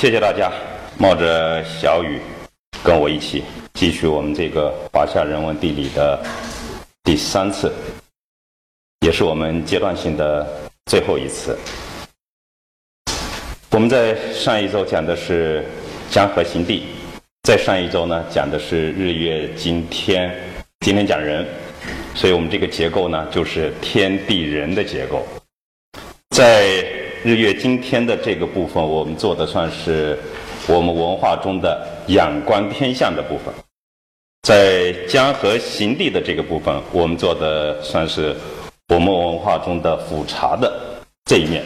谢谢大家，冒着小雨，跟我一起继续我们这个华夏人文地理的第三次，也是我们阶段性的最后一次。我们在上一周讲的是江河行地，在上一周呢讲的是日月今天，今天讲人，所以我们这个结构呢就是天地人的结构，在。日月今天的这个部分，我们做的算是我们文化中的仰观天象的部分；在江河行地的这个部分，我们做的算是我们文化中的俯察的这一面。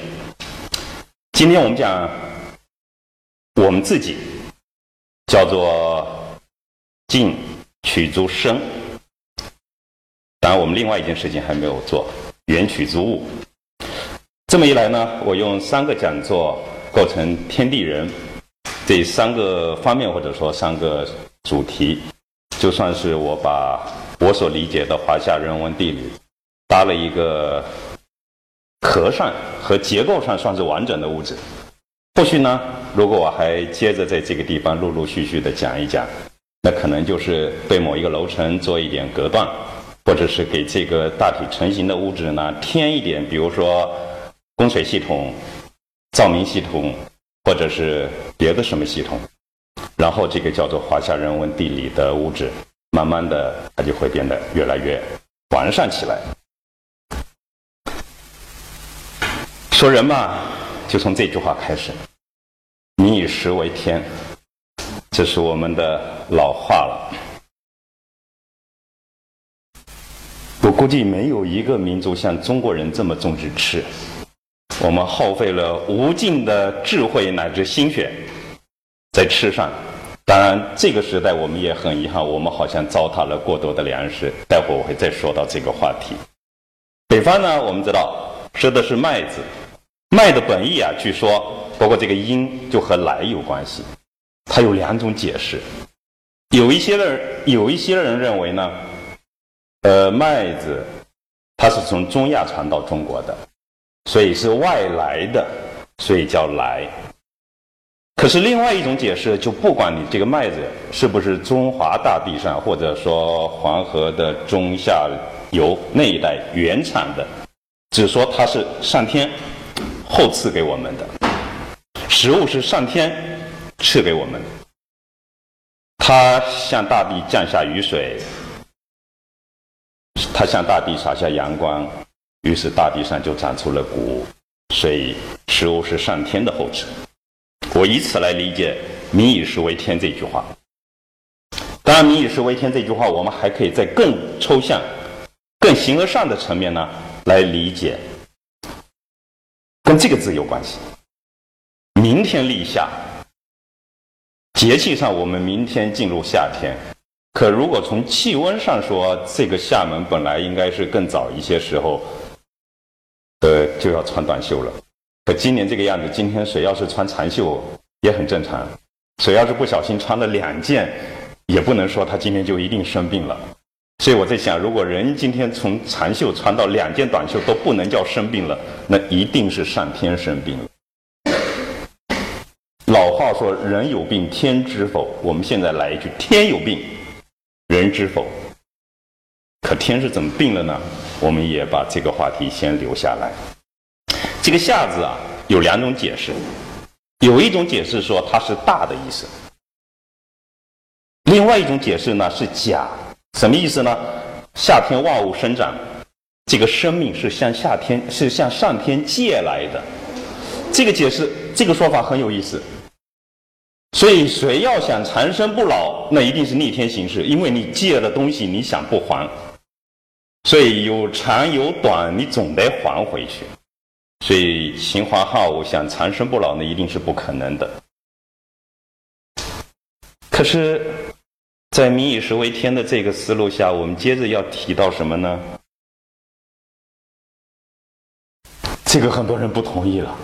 今天我们讲我们自己，叫做静取足生。当然，我们另外一件事情还没有做，缘取足物。这么一来呢，我用三个讲座构成天地人这三个方面或者说三个主题，就算是我把我所理解的华夏人文地理搭了一个壳上和结构上算是完整的物质。后续呢，如果我还接着在这个地方陆陆续续的讲一讲，那可能就是对某一个楼层做一点隔断，或者是给这个大体成型的物质呢添一点，比如说。供水系统、照明系统，或者是别的什么系统，然后这个叫做华夏人文地理的物质，慢慢的它就会变得越来越完善起来。说人嘛，就从这句话开始：“民以食为天”，这是我们的老话了。我估计没有一个民族像中国人这么重视吃。我们耗费了无尽的智慧乃至心血在吃上，当然这个时代我们也很遗憾，我们好像糟蹋了过多的粮食。待会儿我会再说到这个话题。北方呢，我们知道吃的是麦子，麦的本意啊，据说包括这个音就和来有关系。它有两种解释，有一些人有一些人认为呢，呃，麦子它是从中亚传到中国的。所以是外来的，所以叫来。可是另外一种解释，就不管你这个麦子是不是中华大地上，或者说黄河的中下游那一带原产的，只说它是上天后赐给我们的食物，是上天赐给我们的。它向大地降下雨水，它向大地洒下阳光。于是大地上就长出了谷物，所以食物是上天的后赐。我以此来理解“民以食为天”这句话。当然，“民以食为天”这句话，我们还可以在更抽象、更形而上的层面呢来理解，跟这个字有关系。明天立夏，节气上我们明天进入夏天。可如果从气温上说，这个厦门本来应该是更早一些时候。呃，就要穿短袖了。可今年这个样子，今天谁要是穿长袖也很正常。谁要是不小心穿了两件，也不能说他今天就一定生病了。所以我在想，如果人今天从长袖穿到两件短袖都不能叫生病了，那一定是上天生病了。老话说“人有病，天知否”。我们现在来一句：“天有病，人知否？”可天是怎么病了呢？我们也把这个话题先留下来。这个“夏”字啊，有两种解释。有一种解释说它是大的意思，另外一种解释呢是假。什么意思呢？夏天万物生长，这个生命是向夏天是向上天借来的。这个解释，这个说法很有意思。所以，谁要想长生不老，那一定是逆天行事，因为你借了东西，你想不还。所以有长有短，你总得还回去。所以秦皇汉武想长生不老，那一定是不可能的。可是，在“民以食为天”的这个思路下，我们接着要提到什么呢？这个很多人不同意了。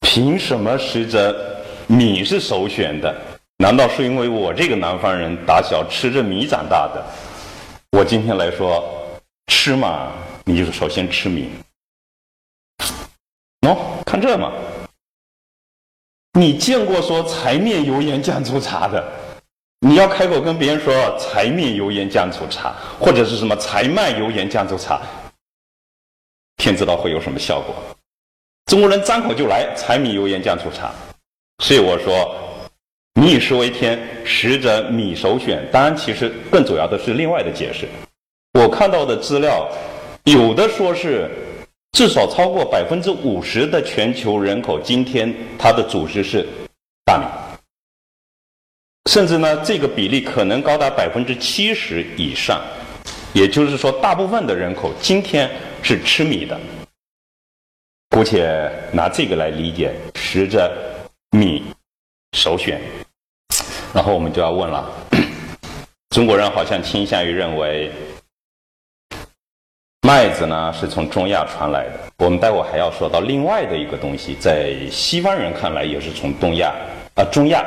凭什么使着米是首选的？难道是因为我这个南方人打小吃着米长大的？我今天来说。吃嘛，你就是首先吃米。喏，看这嘛，你见过说柴面油盐酱醋茶的？你要开口跟别人说柴面油盐酱醋茶，或者是什么柴麦油盐酱醋茶，天知道会有什么效果？中国人张口就来柴米油盐酱醋茶，所以我说民以食为天，食者米首选。当然，其实更主要的是另外的解释。我看到的资料，有的说是至少超过百分之五十的全球人口今天它的主食是大米。甚至呢，这个比例可能高达百分之七十以上，也就是说，大部分的人口今天是吃米的。姑且拿这个来理解，食着米首选。然后我们就要问了：中国人好像倾向于认为麦子呢是从中亚传来的。我们待会还要说到另外的一个东西，在西方人看来也是从东亚啊中亚。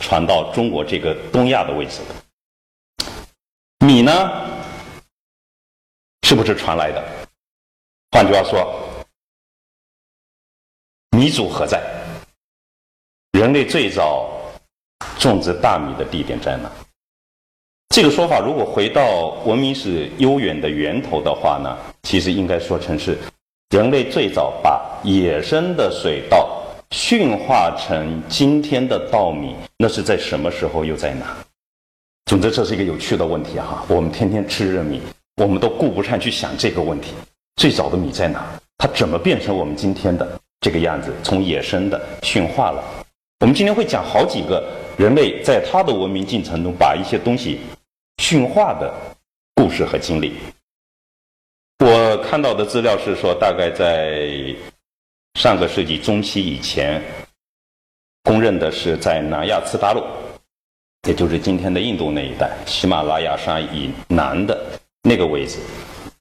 传到中国这个东亚的位置的米呢，是不是传来的？换句话说，米祖何在？人类最早种植大米的地点在哪？这个说法如果回到文明史悠远的源头的话呢，其实应该说成是人类最早把野生的水稻。驯化成今天的稻米，那是在什么时候又在哪？总之，这是一个有趣的问题哈。我们天天吃热米，我们都顾不上去想这个问题。最早的米在哪？它怎么变成我们今天的这个样子？从野生的驯化了。我们今天会讲好几个人类在他的文明进程中把一些东西驯化的故事和经历。我看到的资料是说，大概在。上个世纪中期以前，公认的是在南亚次大陆，也就是今天的印度那一带，喜马拉雅山以南的那个位置，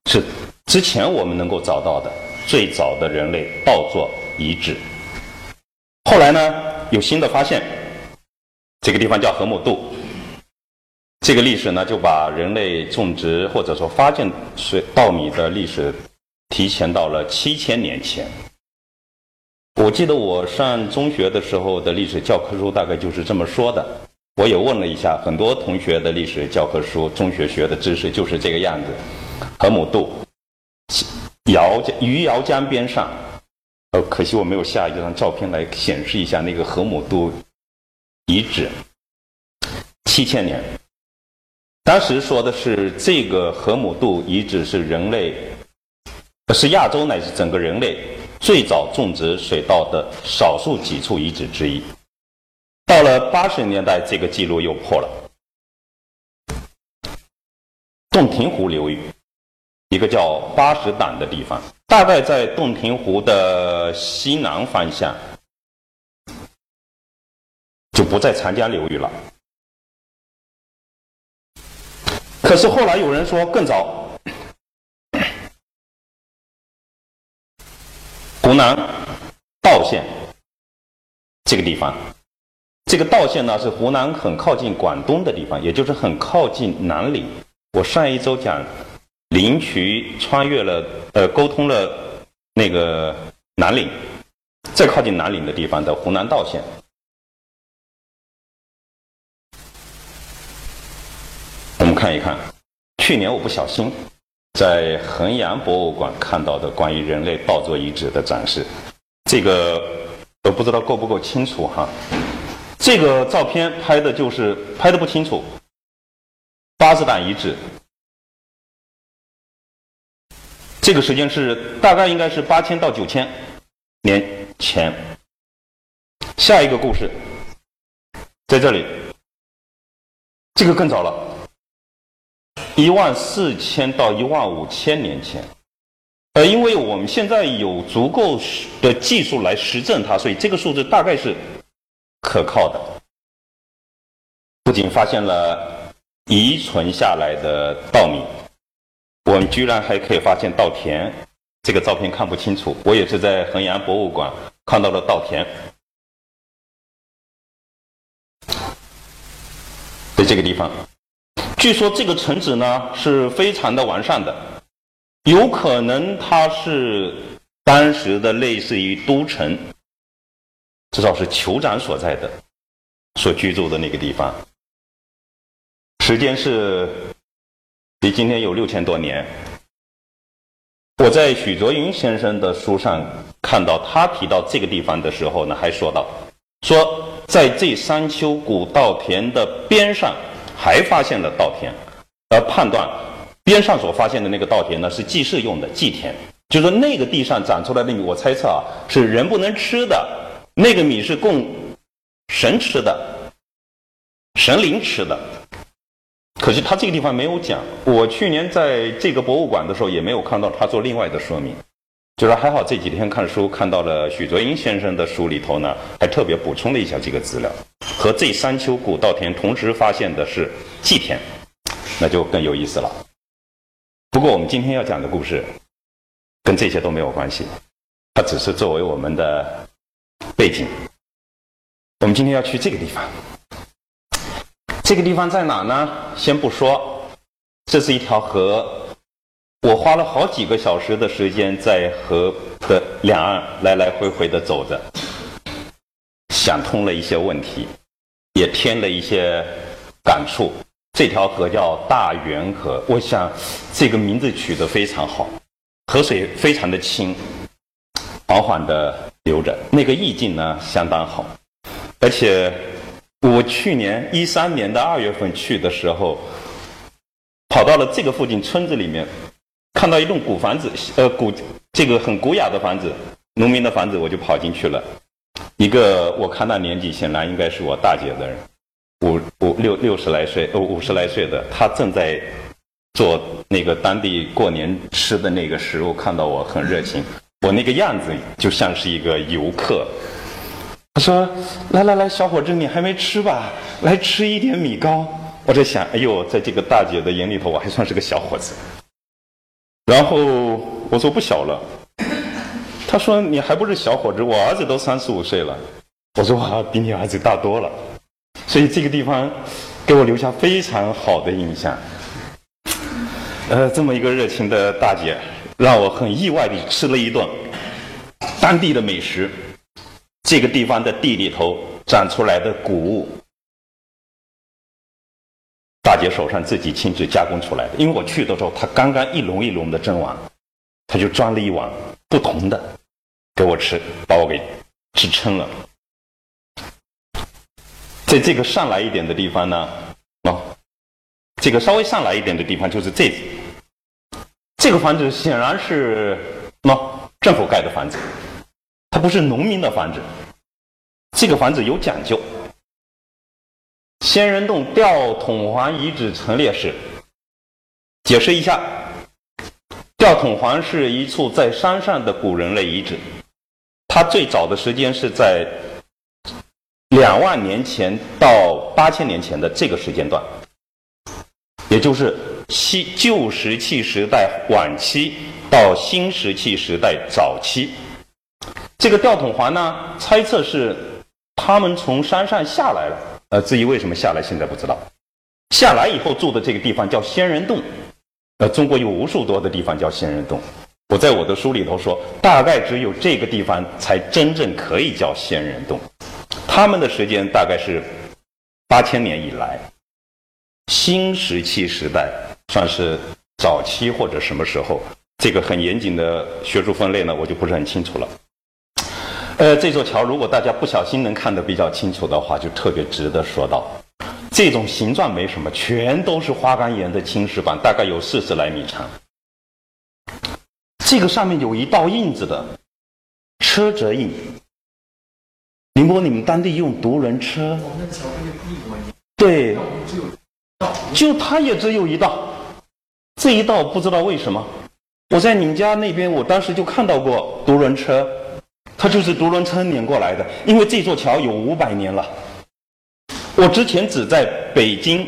是之前我们能够找到的最早的人类稻作遗址。后来呢，有新的发现，这个地方叫河姆渡。这个历史呢，就把人类种植或者说发现水稻米的历史提前到了七千年前。我记得我上中学的时候的历史教科书大概就是这么说的。我也问了一下很多同学的历史教科书，中学学的知识就是这个样子。河姆渡，姚江余姚江边上，呃，可惜我没有下一张照片来显示一下那个河姆渡遗址。七千年，当时说的是这个河姆渡遗址是人类，是亚洲乃至整个人类。最早种植水稻的少数几处遗址之一。到了八十年代，这个记录又破了。洞庭湖流域，一个叫八十胆的地方，大概在洞庭湖的西南方向，就不在长江流域了。可是后来有人说更早。湖南道县这个地方，这个道县呢是湖南很靠近广东的地方，也就是很靠近南岭。我上一周讲灵渠穿越了，呃，沟通了那个南岭，再靠近南岭的地方的湖南道县。我们看一看，去年我不小心。在衡阳博物馆看到的关于人类稻作遗址的展示，这个我不知道够不够清楚哈。这个照片拍的就是拍的不清楚。八字胆遗址，这个时间是大概应该是八千到九千年前。下一个故事在这里，这个更早了。一万四千到一万五千年前，呃，因为我们现在有足够的技术来实证它，所以这个数字大概是可靠的。不仅发现了遗存下来的稻米，我们居然还可以发现稻田。这个照片看不清楚，我也是在衡阳博物馆看到了稻田，在这个地方。据说这个城址呢是非常的完善的，有可能它是当时的类似于都城，至少是酋长所在的、所居住的那个地方。时间是离今天有六千多年。我在许卓云先生的书上看到他提到这个地方的时候呢，还说到说在这山丘古稻田的边上还发现了稻田，而判断边上所发现的那个稻田呢是祭祀用的祭田，就是说那个地上长出来的米，我猜测啊是人不能吃的，那个米是供神吃的，神灵吃的。可是他这个地方没有讲。我去年在这个博物馆的时候，也没有看到他做另外的说明。就是还好这几天看书看到了许卓英先生的书里头呢，还特别补充了一下这个资料。和这三丘古稻田同时发现的是祭田，那就更有意思了。不过我们今天要讲的故事，跟这些都没有关系，它只是作为我们的背景。我们今天要去这个地方。这个地方在哪呢？先不说，这是一条河，我花了好几个小时的时间在河的两岸来来回回的走着，想通了一些问题，也添了一些感触。这条河叫大源河，我想这个名字取得非常好，河水非常的清，缓缓的流着，那个意境呢相当好，而且。我去年一三年的二月份去的时候，跑到了这个附近村子里面，看到一栋古房子，呃，古这个很古雅的房子，农民的房子，我就跑进去了。一个我看那年纪，显然应该是我大姐的人，五五六六十来岁，呃五十来岁的，她正在做那个当地过年吃的那个食物，看到我很热情，我那个样子就像是一个游客。他说：“来来来，小伙子，你还没吃吧？来吃一点米糕。”我在想：“哎呦，在这个大姐的眼里头，我还算是个小伙子。”然后我说：“不小了。”他说：“你还不是小伙子，我儿子都三十五岁了。”我说：“我，比你儿子大多了。”所以这个地方给我留下非常好的印象。呃，这么一个热情的大姐，让我很意外地吃了一顿当地的美食。这个地方的地里头长出来的谷物，大姐手上自己亲自加工出来的。因为我去的时候，她刚刚一笼一笼的蒸完，她就装了一碗不同的给我吃，把我给吃撑了。在这个上来一点的地方呢，哦，这个稍微上来一点的地方就是这这个房子显然是喏政府盖的房子。它不是农民的房子，这个房子有讲究。仙人洞吊桶环遗址陈列室，解释一下，吊桶环是一处在山上的古人类遗址，它最早的时间是在两万年前到八千年前的这个时间段，也就是西旧石器时代晚期到新石器时代早期。这个吊桶环呢，猜测是他们从山上下来了。呃，至于为什么下来，现在不知道。下来以后住的这个地方叫仙人洞。呃，中国有无数多的地方叫仙人洞。我在我的书里头说，大概只有这个地方才真正可以叫仙人洞。他们的时间大概是八千年以来，新石器时代算是早期或者什么时候？这个很严谨的学术分类呢，我就不是很清楚了。呃，这座桥如果大家不小心能看得比较清楚的话，就特别值得说到。这种形状没什么，全都是花岗岩的青石板，大概有四十来米长。这个上面有一道印子的车辙印。宁波，你们当地用独轮车？对，就它也只有一道，这一道不知道为什么。我在你们家那边，我当时就看到过独轮车。它就是独轮车碾过来的，因为这座桥有五百年了。我之前只在北京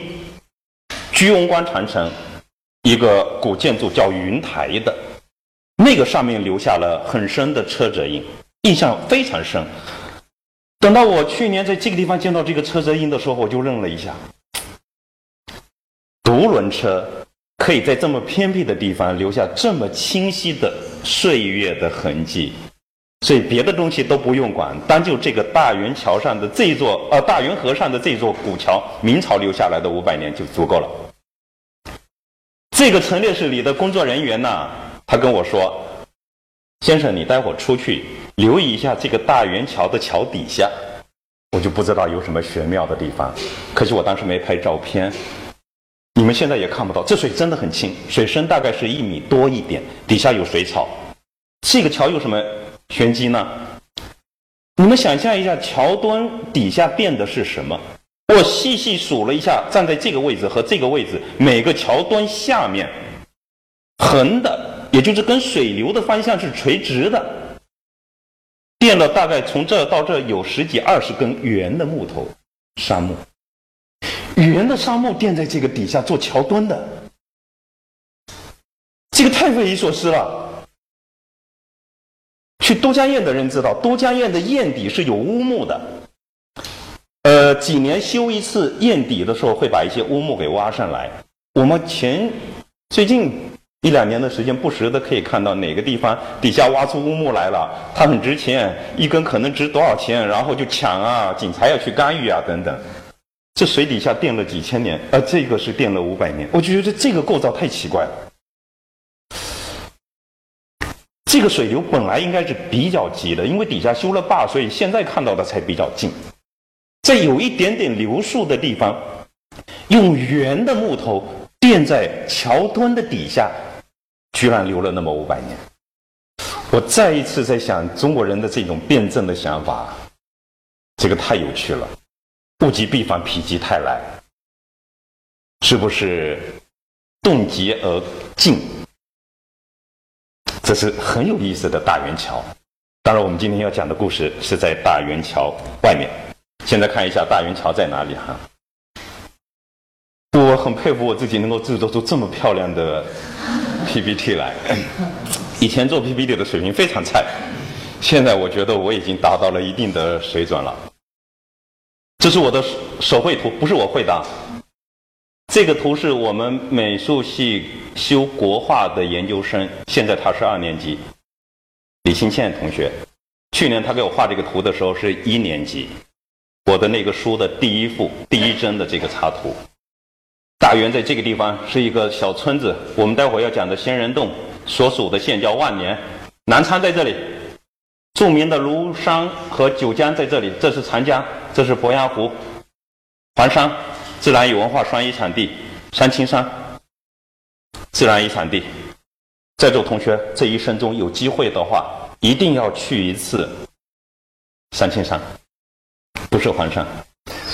居庸关长城一个古建筑叫云台的，那个上面留下了很深的车辙印，印象非常深。等到我去年在这个地方见到这个车辙印的时候，我就愣了一下。独轮车可以在这么偏僻的地方留下这么清晰的岁月的痕迹。所以别的东西都不用管，单就这个大元桥上的这座呃大元河上的这座古桥，明朝留下来的五百年就足够了。这个陈列室里的工作人员呢，他跟我说：“先生，你待会儿出去留意一下这个大元桥的桥底下。”我就不知道有什么玄妙的地方，可惜我当时没拍照片。你们现在也看不到，这水真的很清，水深大概是一米多一点，底下有水草。这个桥有什么？玄机呢？你们想象一下，桥墩底下垫的是什么？我细细数了一下，站在这个位置和这个位置，每个桥墩下面横的，也就是跟水流的方向是垂直的，垫了大概从这到这有十几二十根圆的木头杉木，圆的杉木垫在这个底下做桥墩的，这个太匪夷所思了。去都江堰的人知道，都江堰的堰底是有乌木的。呃，几年修一次堰底的时候，会把一些乌木给挖上来。我们前最近一两年的时间，不时的可以看到哪个地方底下挖出乌木来了，它很值钱，一根可能值多少钱，然后就抢啊，警察要去干预啊，等等。这水底下垫了几千年，呃，这个是垫了五百年，我就觉得这个构造太奇怪了。这个水流本来应该是比较急的，因为底下修了坝，所以现在看到的才比较近。在有一点点流速的地方，用圆的木头垫在桥墩的底下，居然流了那么五百年。我再一次在想，中国人的这种辩证的想法，这个太有趣了。物极必反，否极泰来，是不是动极而静？这是很有意思的大元桥。当然，我们今天要讲的故事是在大元桥外面。现在看一下大元桥在哪里哈。我很佩服我自己能够制作出这么漂亮的 PPT 来。以前做 PPT 的水平非常菜，现在我觉得我已经达到了一定的水准了。这是我的手绘图，不是我绘的。这个图是我们美术系修国画的研究生，现在他是二年级，李清倩同学。去年他给我画这个图的时候是一年级，我的那个书的第一幅第一帧的这个插图。大元在这个地方是一个小村子，我们待会要讲的仙人洞所属的县叫万年，南昌在这里，著名的庐山和九江在这里，这是长江，这是鄱阳湖，黄山。自然与文化双遗产地三清山，自然遗产地，在座同学这一生中有机会的话，一定要去一次三清山，不是黄山。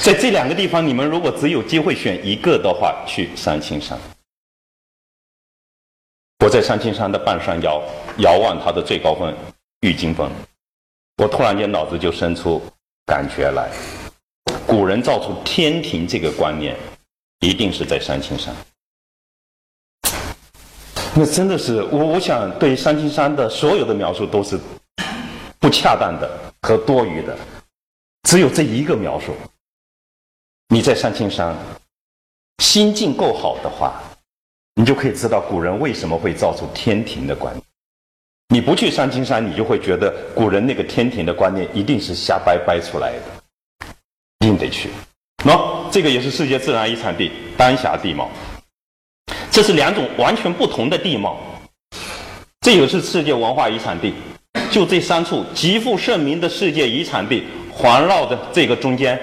在这两个地方，你们如果只有机会选一个的话，去三清山。我在三清山的半山腰遥望它的最高峰玉金峰，我突然间脑子就生出感觉来。古人造出天庭这个观念，一定是在三清山。那真的是我，我想对三清山的所有的描述都是不恰当的和多余的，只有这一个描述。你在三清山心境够好的话，你就可以知道古人为什么会造出天庭的观念。你不去三清山，你就会觉得古人那个天庭的观念一定是瞎掰掰出来的。一定得去，喏，这个也是世界自然遗产地丹霞地貌，这是两种完全不同的地貌，这也是世界文化遗产地，就这三处极负盛名的世界遗产地环绕的这个中间，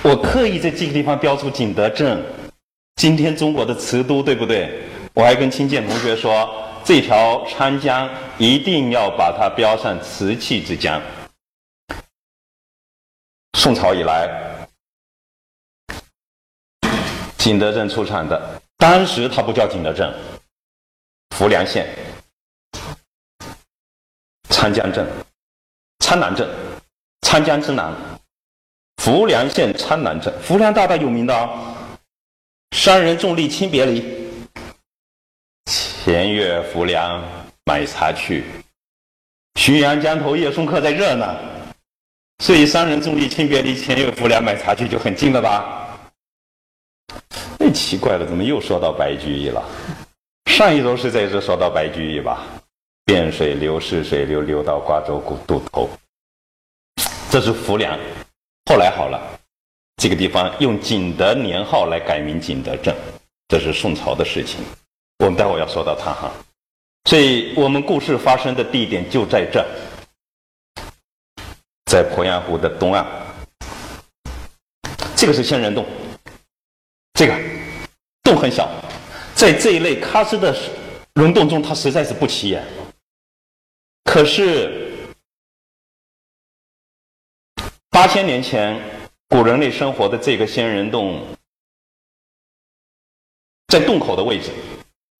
我刻意在这个地方标出景德镇，今天中国的瓷都，对不对？我还跟清建同学说，这条长江一定要把它标上瓷器之江。宋朝以来，景德镇出产的，当时它不叫景德镇，浮梁县、昌江镇、昌南镇、昌江之南，浮梁县昌南镇，浮梁大大有名的啊，商人重利轻别离，前月浮梁买茶去，浔阳江头夜送客在这呢。所以商人重利轻别离，前月浮梁买茶去就很近了吧？哎，奇怪了，怎么又说到白居易了？上一周是在这说到白居易吧？汴水流逝水流流到瓜州古渡头，这是浮梁。后来好了，这个地方用景德年号来改名景德镇，这是宋朝的事情。我们待会儿要说到它哈。所以我们故事发生的地点就在这，在鄱阳湖的东岸。这个是仙人洞，这个洞很小，在这一类喀斯的溶洞中，它实在是不起眼。可是八千年前古人类生活的这个仙人洞，在洞口的位置。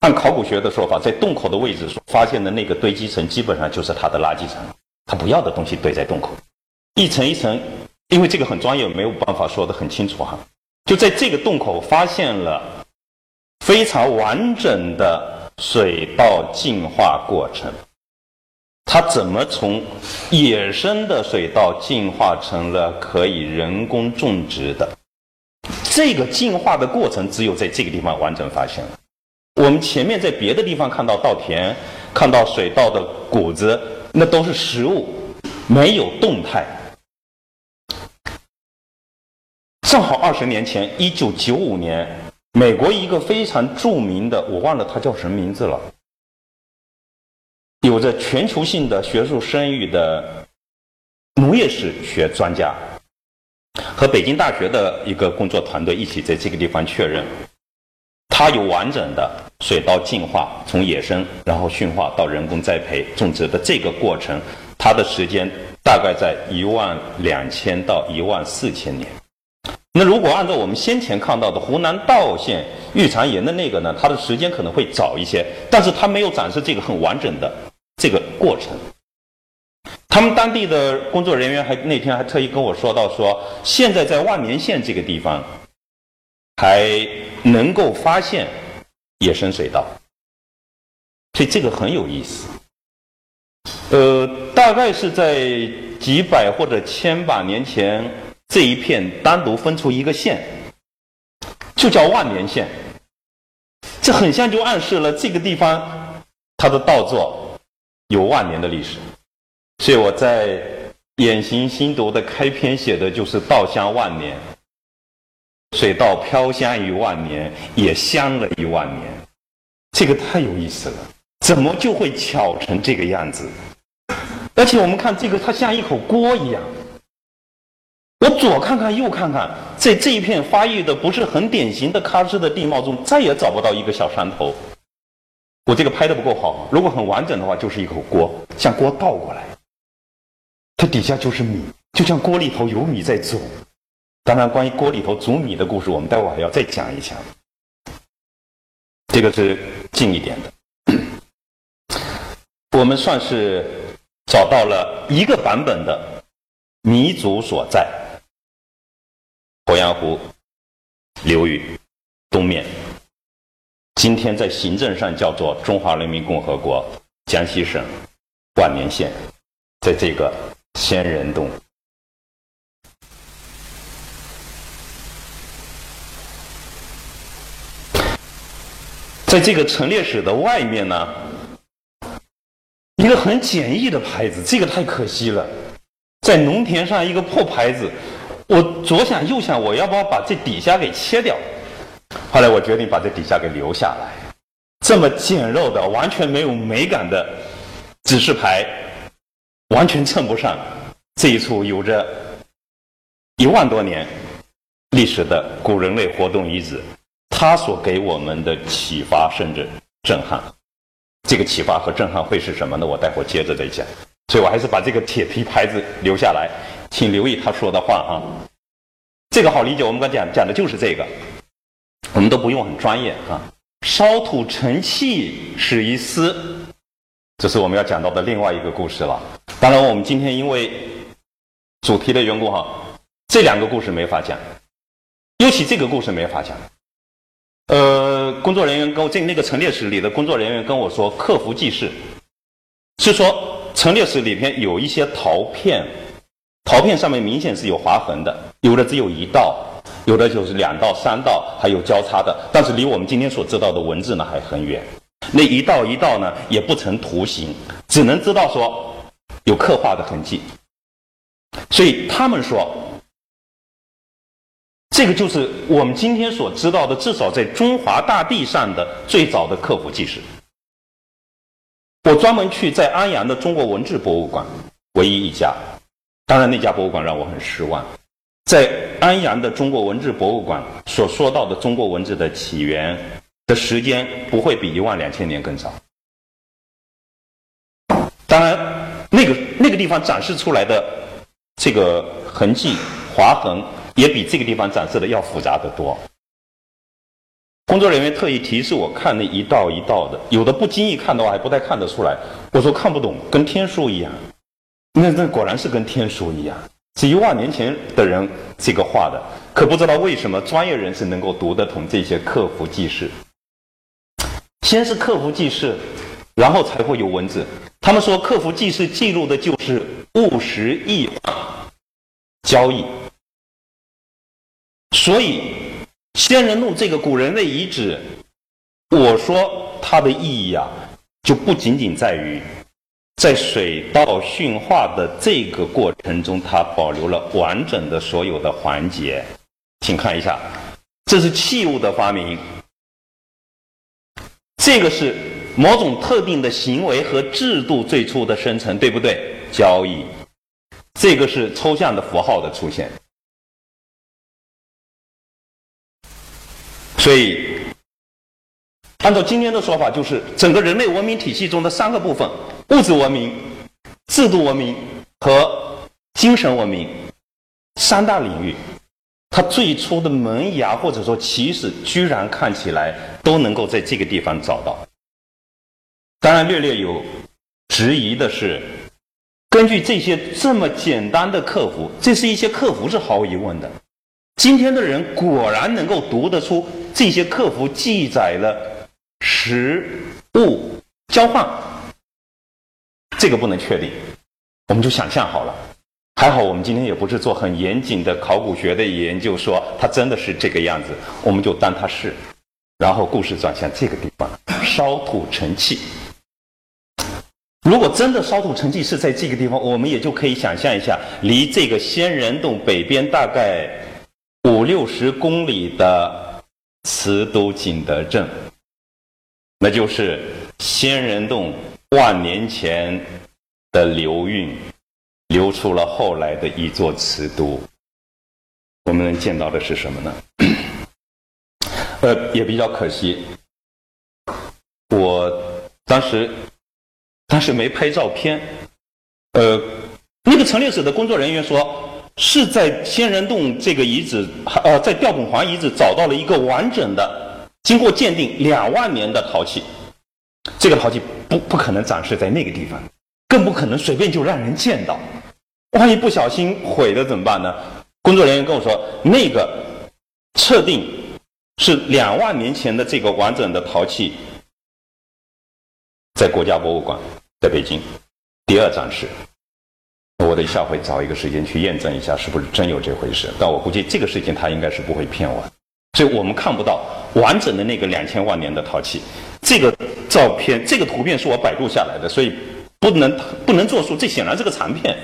按考古学的说法，在洞口的位置所发现的那个堆积层，基本上就是它的垃圾层，它不要的东西堆在洞口，一层一层，因为这个很专业，没有办法说得很清楚哈。就在这个洞口发现了非常完整的水稻进化过程，它怎么从野生的水稻进化成了可以人工种植的？这个进化的过程，只有在这个地方完整发现了。我们前面在别的地方看到稻田，看到水稻的谷子，那都是实物，没有动态。正好二十年前，一九九五年，美国一个非常著名的，我忘了他叫什么名字了，有着全球性的学术声誉的农业史学专家，和北京大学的一个工作团队一起在这个地方确认。它有完整的水稻进化，从野生然后驯化到人工栽培种植的这个过程，它的时间大概在一万两千到一万四千年。那如果按照我们先前看到的湖南道县玉蟾岩的那个呢，它的时间可能会早一些，但是它没有展示这个很完整的这个过程。他们当地的工作人员还那天还特意跟我说到，说现在在万年县这个地方。还能够发现野生水稻，所以这个很有意思。呃，大概是在几百或者千把年前，这一片单独分出一个县，就叫万年县。这很像就暗示了这个地方它的稻作有万年的历史。所以我在《眼行心读》的开篇写的就是“稻香万年”。水稻飘香于万年，也香了一万年，这个太有意思了。怎么就会巧成这个样子？而且我们看这个，它像一口锅一样。我左看看，右看看，在这一片发育的不是很典型的喀什的地貌中，再也找不到一个小山头。我这个拍的不够好，如果很完整的话，就是一口锅，像锅倒过来，它底下就是米，就像锅里头有米在煮。当然，关于锅里头煮米的故事，我们待会还要再讲一讲。这个是近一点的，我们算是找到了一个版本的米祖所在——鄱阳湖流域东面。今天在行政上叫做中华人民共和国江西省万年县，在这个仙人洞。在这个陈列室的外面呢，一个很简易的牌子，这个太可惜了，在农田上一个破牌子，我左想右想，我要不要把这底下给切掉？后来我决定把这底下给留下来。这么简陋的、完全没有美感的指示牌，完全称不上这一处有着一万多年历史的古人类活动遗址。它所给我们的启发甚至震撼，这个启发和震撼会是什么呢？我待会接着再讲。所以我还是把这个铁皮牌子留下来，请留意他说的话啊。这个好理解，我们刚讲讲的就是这个，我们都不用很专业啊。烧土成器是一丝，这是我们要讲到的另外一个故事了。当然，我们今天因为主题的缘故哈，这两个故事没法讲，尤其这个故事没法讲。呃，工作人员跟我这那个陈列室里的工作人员跟我说，客服记事是说陈列室里边有一些陶片，陶片上面明显是有划痕的，有的只有一道，有的就是两道、三道，还有交叉的，但是离我们今天所知道的文字呢还很远。那一道一道呢，也不成图形，只能知道说有刻画的痕迹。所以他们说，这个就是我们今天所知道的，至少在中华大地上的最早的刻符记事。我专门去在安阳的中国文字博物馆，唯一一家，当然那家博物馆让我很失望。在安阳的中国文字博物馆所说到的中国文字的起源的时间，不会比一万两千年更早。当然，那个那个地方展示出来的这个痕迹划痕，也比这个地方展示的要复杂得多。工作人员特意提示我看那一道一道的，有的不经意看的话还不太看得出来。我说看不懂，跟天书一样。那那果然是跟天书一样，是一万年前的人这个画的。可不知道为什么专业人士能够读得懂这些客服记事。先是客服记事，然后才会有文字。他们说客服记事记录的就是物实易换交易，所以。仙人洞这个古人类遗址，我说它的意义啊，就不仅仅在于在水稻驯化的这个过程中，它保留了完整的所有的环节。请看一下，这是器物的发明，这个是某种特定的行为和制度最初的生成，对不对？交易，这个是抽象的符号的出现。所以，按照今天的说法，就是整个人类文明体系中的三个部分：物质文明、制度文明和精神文明三大领域。它最初的萌芽或者说起始，居然看起来都能够在这个地方找到。当然，略略有质疑的是，根据这些这么简单的客服，这是一些客服是毫无疑问的。今天的人果然能够读得出。这些客服记载了实物交换，这个不能确定，我们就想象好了。还好我们今天也不是做很严谨的考古学的研究，说它真的是这个样子，我们就当它是。然后故事转向这个地方，烧土成器。如果真的烧土成器是在这个地方，我们也就可以想象一下，离这个仙人洞北边大概五六十公里的。慈都景德镇，那就是仙人洞万年前的流运，流出了后来的一座瓷都。我们能见到的是什么呢？呃，也比较可惜，我当时当时没拍照片。呃，那个陈列室的工作人员说。是在仙人洞这个遗址，呃，在吊拱环遗址找到了一个完整的、经过鉴定两万年的陶器。这个陶器不不可能展示在那个地方，更不可能随便就让人见到。万一不小心毁了怎么办呢？工作人员跟我说，那个测定是两万年前的这个完整的陶器，在国家博物馆，在北京第二展示。我得下回找一个时间去验证一下，是不是真有这回事。但我估计这个事情他应该是不会骗我，所以我们看不到完整的那个两千万年的陶器。这个照片、这个图片是我百度下来的，所以不能不能作数。这显然是个残片。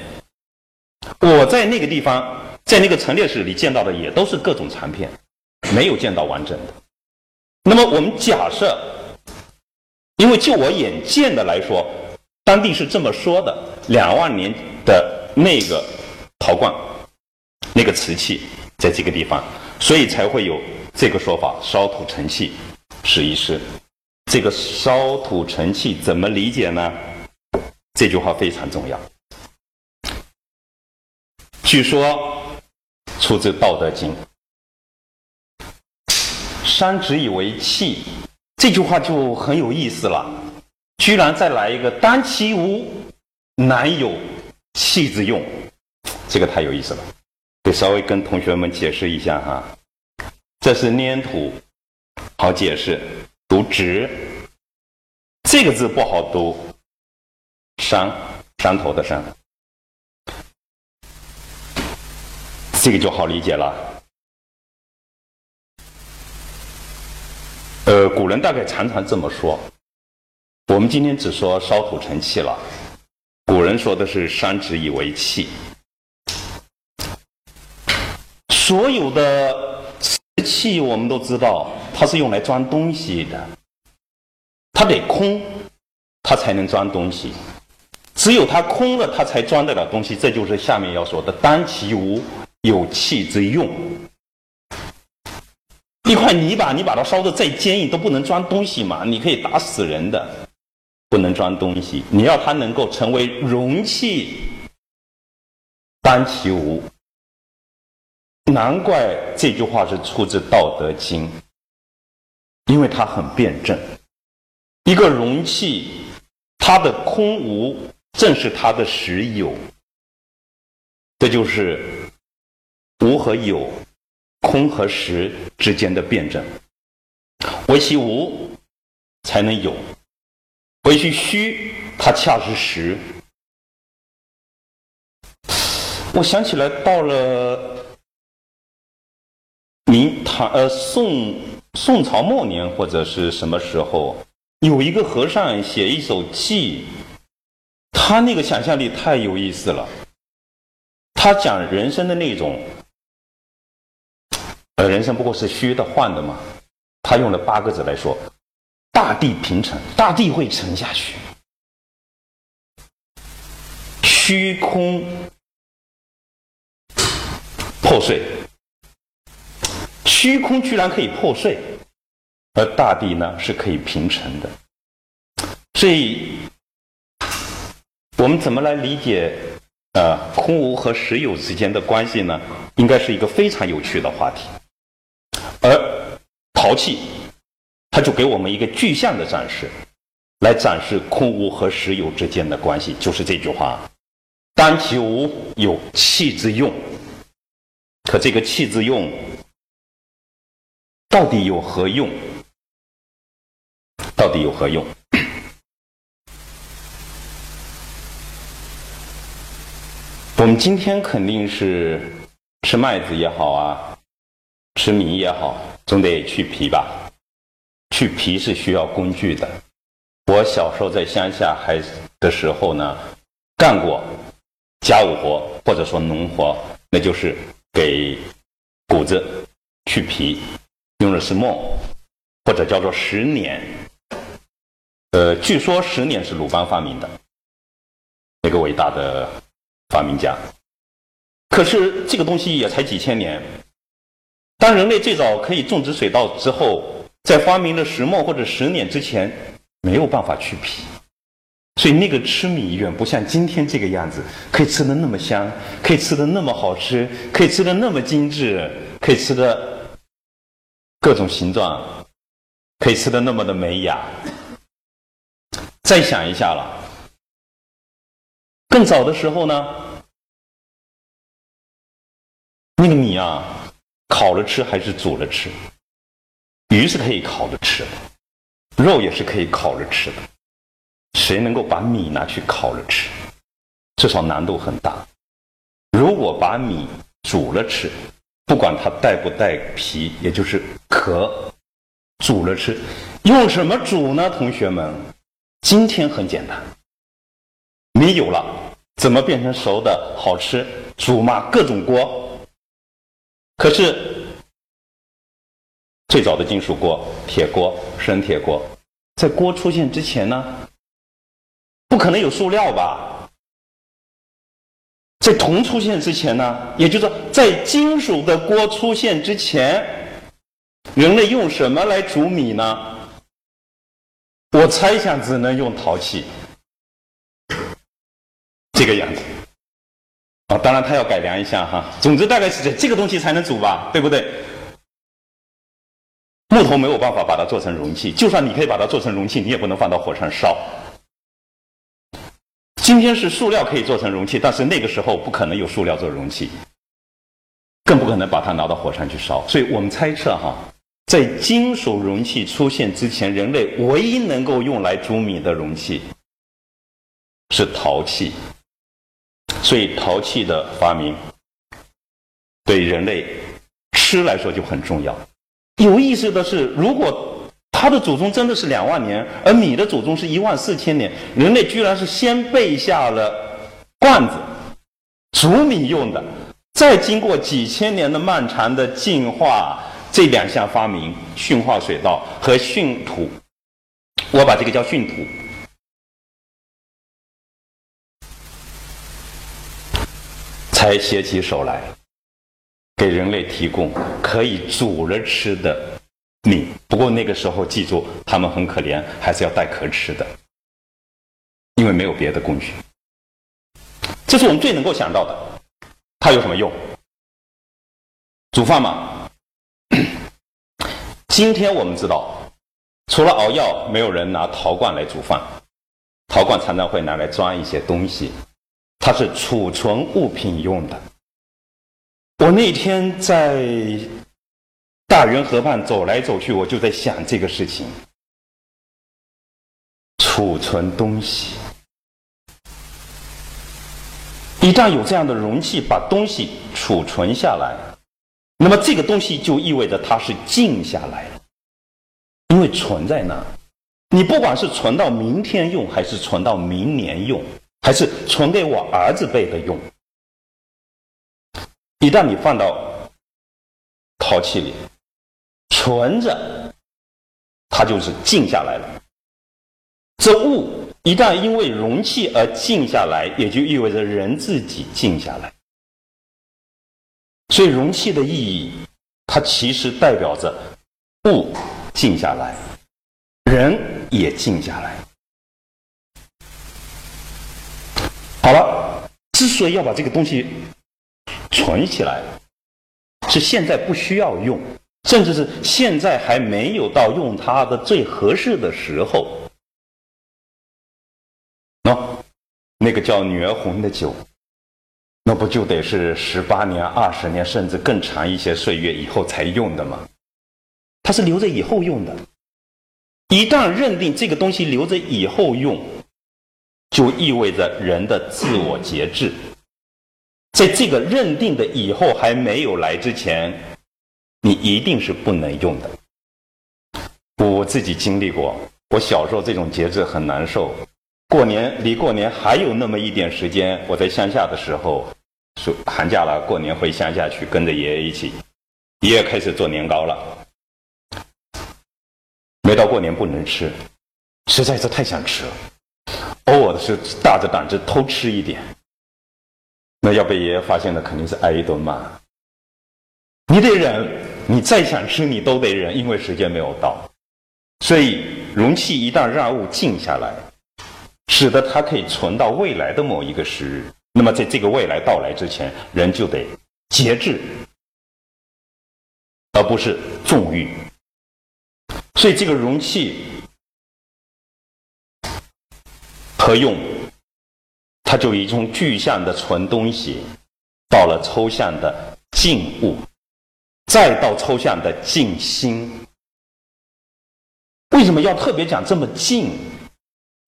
我在那个地方，在那个陈列室里见到的也都是各种残片，没有见到完整的。那么我们假设，因为就我眼见的来说，当地是这么说的：两万年。的那个陶罐，那个瓷器在这个地方，所以才会有这个说法“烧土成器”是一师。这个“烧土成器”怎么理解呢？这句话非常重要。据说出自《道德经》，“山之以为器”，这句话就很有意思了。居然再来一个“单其无，难有”。器之用，这个太有意思了，得稍微跟同学们解释一下哈。这是粘土，好解释，读直，这个字不好读，山，山头的山，这个就好理解了。呃，古人大概常常这么说，我们今天只说烧土成器了，古人说的是山之以为器。所有的瓷器我们都知道，它是用来装东西的，它得空，它才能装东西。只有它空了，它才装得了东西。这就是下面要说的“当其无，有器之用”。一块泥巴，你把它烧的再坚硬，都不能装东西嘛？你可以打死人的，不能装东西。你要它能够成为容器，当其无。难怪这句话是出自《道德经》，因为它很辩证。一个容器，它的空无正是它的实有，这就是无和有、空和实之间的辩证。唯其无，才能有；唯其虚，它恰是实。我想起来，到了。明唐呃宋宋朝末年或者是什么时候，有一个和尚写一首偈，他那个想象力太有意思了。他讲人生的那种，呃，人生不过是虚的、幻的嘛。他用了八个字来说：大地平沉，大地会沉下去，虚空破碎。虚空居然可以破碎，而大地呢是可以平成的。所以，我们怎么来理解呃空无和实有之间的关系呢？应该是一个非常有趣的话题。而陶器，它就给我们一个具象的展示，来展示空无和实有之间的关系，就是这句话：当其无，有器之用。可这个器之用。到底有何用？到底有何用？我们今天肯定是吃麦子也好啊，吃米也好，总得去皮吧？去皮是需要工具的。我小时候在乡下还的时候呢，干过家务活或者说农活，那就是给谷子去皮。用的是梦，或者叫做十年。呃，据说十年是鲁邦发明的，那个伟大的发明家。可是这个东西也才几千年。当人类最早可以种植水稻之后，在发明了石磨或者石碾之前，没有办法去皮，所以那个吃米远不像今天这个样子，可以吃的那么香，可以吃的那么好吃，可以吃的那么精致，可以吃的。各种形状，可以吃的那么的美雅。再想一下了，更早的时候呢，那个米啊，烤了吃还是煮了吃？鱼是可以烤着吃的，肉也是可以烤着吃的。谁能够把米拿去烤着吃？至少难度很大。如果把米煮了吃，不管它带不带皮，也就是壳，煮了吃，用什么煮呢？同学们，今天很简单，米有了，怎么变成熟的好吃？煮嘛，各种锅。可是最早的金属锅、铁锅、生铁锅，在锅出现之前呢，不可能有塑料吧？在铜出现之前呢，也就是说，在金属的锅出现之前，人类用什么来煮米呢？我猜想只能用陶器，这个样子。啊，当然它要改良一下哈。总之大概是这这个东西才能煮吧，对不对？木头没有办法把它做成容器，就算你可以把它做成容器，你也不能放到火上烧。今天是塑料可以做成容器，但是那个时候不可能有塑料做容器，更不可能把它拿到火上去烧。所以我们猜测哈，在金属容器出现之前，人类唯一能够用来煮米的容器是陶器。所以陶器的发明对人类吃来说就很重要。有意思的是，如果他的祖宗真的是两万年，而米的祖宗是一万四千年。人类居然是先备下了罐子，煮米用的，再经过几千年的漫长的进化，这两项发明——驯化水稻和驯土，我把这个叫驯土，才携起手来，给人类提供可以煮着吃的。米，不过那个时候记住，他们很可怜，还是要带壳吃的，因为没有别的工具。这是我们最能够想到的。它有什么用？煮饭嘛？今天我们知道，除了熬药，没有人拿陶罐来煮饭。陶罐常常会拿来装一些东西，它是储存物品用的。我那天在。大源河畔走来走去，我就在想这个事情：储存东西。一旦有这样的容器把东西储存下来，那么这个东西就意味着它是静下来了，因为存在那。你不管是存到明天用，还是存到明年用，还是存给我儿子辈的用，一旦你放到陶器里。存着，它就是静下来了。这物一旦因为容器而静下来，也就意味着人自己静下来。所以容器的意义，它其实代表着物静下来，人也静下来。好了，之所以要把这个东西存起来，是现在不需要用。甚至是现在还没有到用它的最合适的时候，喏，那个叫女儿红的酒，那不就得是十八年、二十年，甚至更长一些岁月以后才用的吗？它是留着以后用的。一旦认定这个东西留着以后用，就意味着人的自我节制。在这个认定的以后还没有来之前。你一定是不能用的。我自己经历过，我小时候这种节制很难受。过年离过年还有那么一点时间，我在乡下的时候，暑寒假了，过年回乡下去，跟着爷爷一起，爷爷开始做年糕了。没到过年不能吃，实在是太想吃了，偶尔的是大着胆子偷吃一点，那要被爷爷发现了，肯定是挨一顿骂。你得忍。你再想吃，你都得忍，因为时间没有到。所以容器一旦让物静下来，使得它可以存到未来的某一个时日。那么在这个未来到来之前，人就得节制，而不是纵欲。所以这个容器和用，它就已从具象的存东西，到了抽象的静物。再到抽象的静心，为什么要特别讲这么静？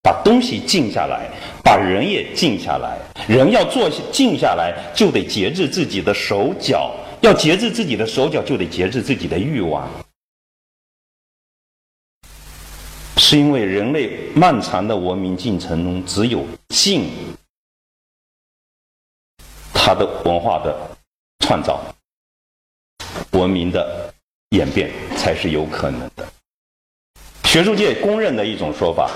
把东西静下来，把人也静下来。人要做静下来，就得节制自己的手脚；要节制自己的手脚，就得节制自己的欲望。是因为人类漫长的文明进程中，只有静，它的文化的创造。文明的演变才是有可能的。学术界公认的一种说法，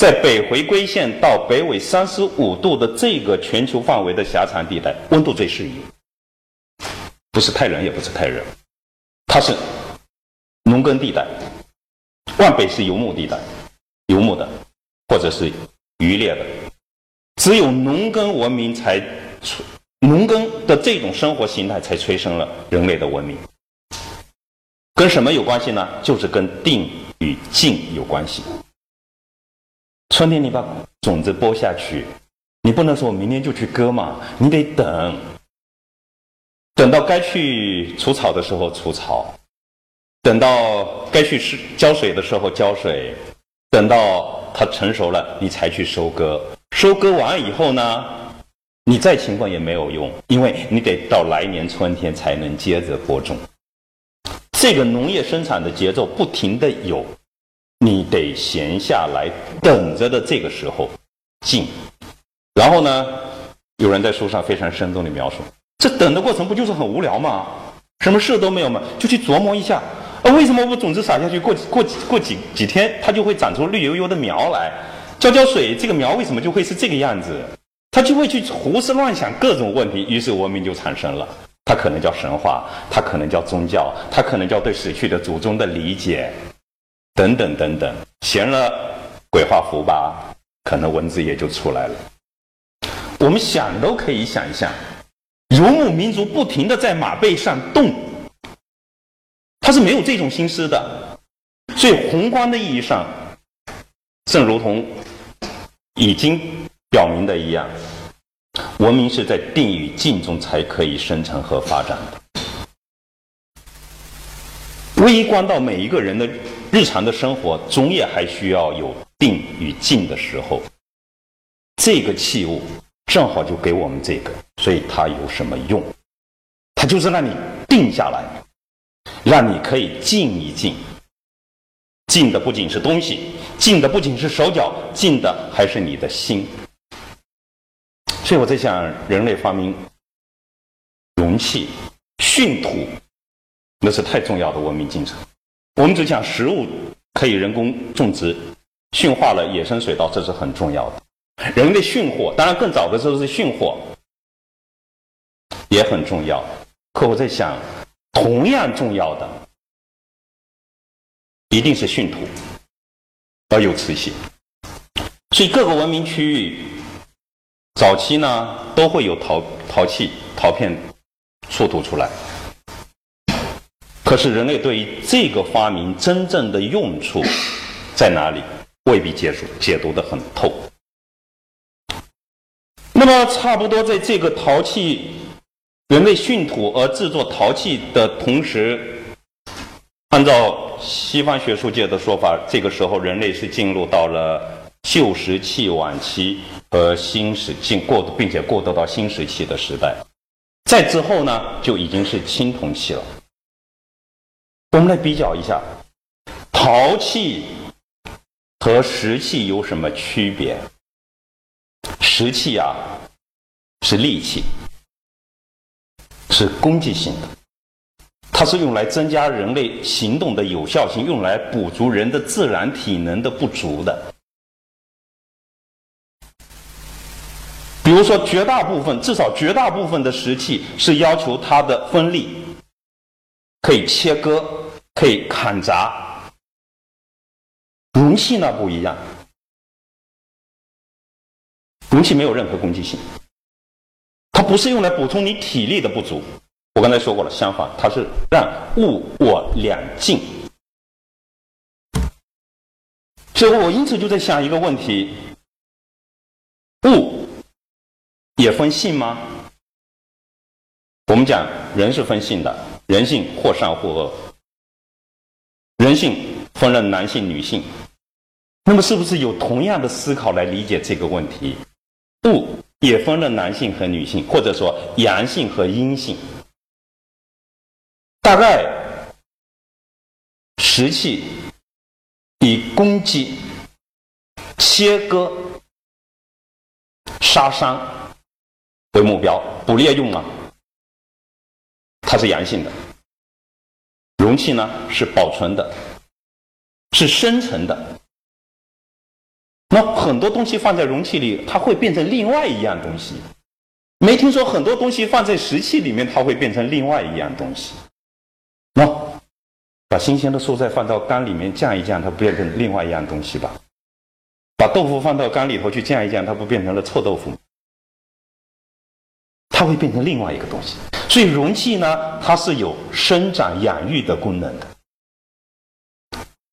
在北回归线到北纬三十五度的这个全球范围的狭长地带，温度最适宜，不是太冷也不是太热，它是农耕地带，往北是游牧地带，游牧的或者是渔猎的，只有农耕文明才农耕的这种生活形态才催生了人类的文明。跟什么有关系呢？就是跟定与静有关系。春天你把种子播下去，你不能说我明天就去割嘛，你得等，等到该去除草的时候除草，等到该去施浇水的时候浇水，等到它成熟了，你才去收割。收割完以后呢，你再勤奋也没有用，因为你得到来年春天才能接着播种。这个农业生产的节奏不停的有，你得闲下来等着的这个时候静。然后呢，有人在书上非常生动的描述，这等的过程不就是很无聊吗？什么事都没有吗？就去琢磨一下，啊，为什么我种子撒下去，过过过几几天，它就会长出绿油油的苗来？浇浇水，这个苗为什么就会是这个样子？他就会去胡思乱想各种问题，于是文明就产生了。它可能叫神话，它可能叫宗教，它可能叫对死去的祖宗的理解，等等等等。闲了鬼画符吧，可能文字也就出来了。我们想都可以想象，游牧民族不停的在马背上动，他是没有这种心思的。所以宏观的意义上，正如同已经表明的一样，文明是在定与静中才可以生成和发展的。微观到每一个人的日常的生活，总也还需要有定与静的时候。这个器物。正好就给我们这个，所以它有什么用？它就是让你定下来，让你可以静一静。静的不仅是东西，静的不仅是手脚，静的还是你的心。所以我在想，人类发明容器、训土，那是太重要的文明进程。我们只讲食物可以人工种植，驯化了野生水稻，这是很重要的。人类驯货，当然更早的时候是驯货，也很重要。可我在想，同样重要的一定是驯土，而有磁性。所以各个文明区域早期呢都会有陶陶器、陶片出土出来。可是人类对于这个发明真正的用处在哪里，未必解读解读的很透。那么，差不多在这个陶器人类训土而制作陶器的同时，按照西方学术界的说法，这个时候人类是进入到了旧石器晚期和新石器过渡，并且过渡到新石器的时代。再之后呢，就已经是青铜器了。我们来比较一下，陶器和石器有什么区别？石器啊，是利器，是攻击性的，它是用来增加人类行动的有效性，用来补足人的自然体能的不足的。比如说，绝大部分，至少绝大部分的石器是要求它的锋利，可以切割，可以砍砸。容器呢不一样。容器没有任何攻击性，它不是用来补充你体力的不足。我刚才说过了，相反，它是让物我两尽。所以我因此就在想一个问题：物也分性吗？我们讲人是分性的，人性或善或恶，人性分了男性、女性。那么，是不是有同样的思考来理解这个问题？物也分了男性和女性，或者说阳性和阴性。大概石器以攻击、切割、杀伤为目标，捕猎用啊，它是阳性的。容器呢是保存的，是生成的。那很多东西放在容器里，它会变成另外一样东西。没听说很多东西放在石器里面，它会变成另外一样东西。那把新鲜的蔬菜放到缸里面酱一酱，它不变成另外一样东西吧？把豆腐放到缸里头去酱一酱，它不变成了臭豆腐吗？它会变成另外一个东西。所以容器呢，它是有生长养育的功能的，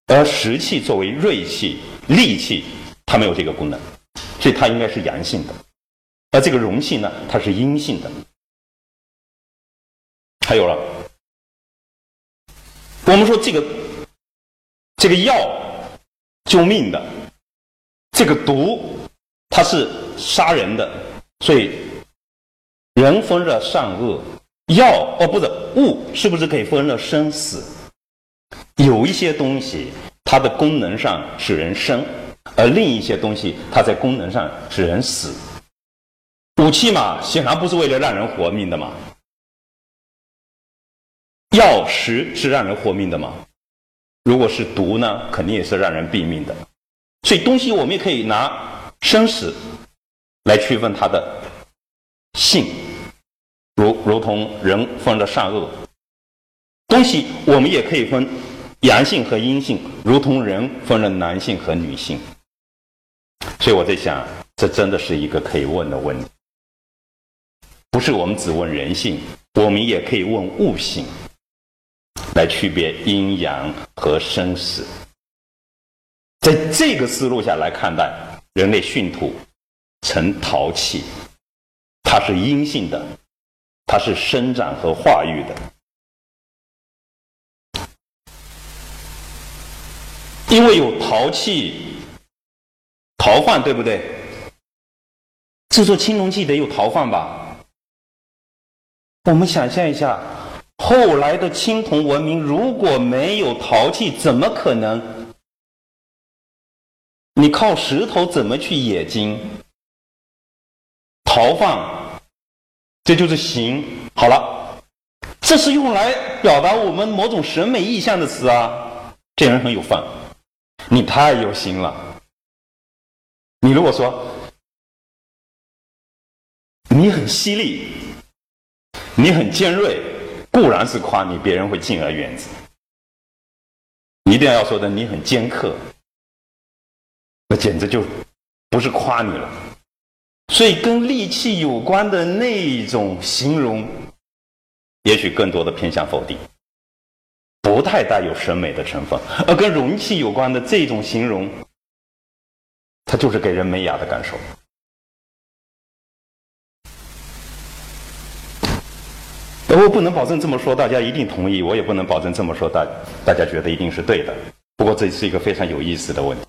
而石器作为锐器、利器。它没有这个功能，所以它应该是阳性的，而这个容器呢，它是阴性的。还有了，我们说这个这个药救命的，这个毒它是杀人的，所以人分了善恶，药哦不是物是不是可以分了生死？有一些东西它的功能上使人生，而另一些东西它在功能上使人死。武器嘛，显然不是为了让人活命的嘛。药食是让人活命的吗？如果是毒呢，肯定也是让人毙命的。所以东西我们也可以拿生死来区分它的性，如如同人分了善恶。东西我们也可以分阳性和阴性，如同人分了男性和女性。所以我在想，这真的是一个可以问的问题，不是我们只问人性，我们也可以问物性。来区别阴阳和生死，在这个思路下来看待人类驯土成陶器，它是阴性的，它是生长和化育的，因为有陶器陶范，对不对？制作青铜器得有陶范吧？我们想象一下。后来的青铜文明如果没有陶器，怎么可能？你靠石头怎么去冶金？陶放，这就是形。好了，这是用来表达我们某种审美意象的词啊。这人很有范，你太有心了。你如果说你很犀利，你很尖锐。固然是夸你，别人会敬而远之。一定要说的，你很尖刻，那简直就不是夸你了。所以，跟利器有关的那一种形容，也许更多的偏向否定，不太带有审美的成分；而跟容器有关的这种形容，它就是给人美雅的感受。我不能保证这么说大家一定同意，我也不能保证这么说大大家觉得一定是对的。不过这是一个非常有意思的问题。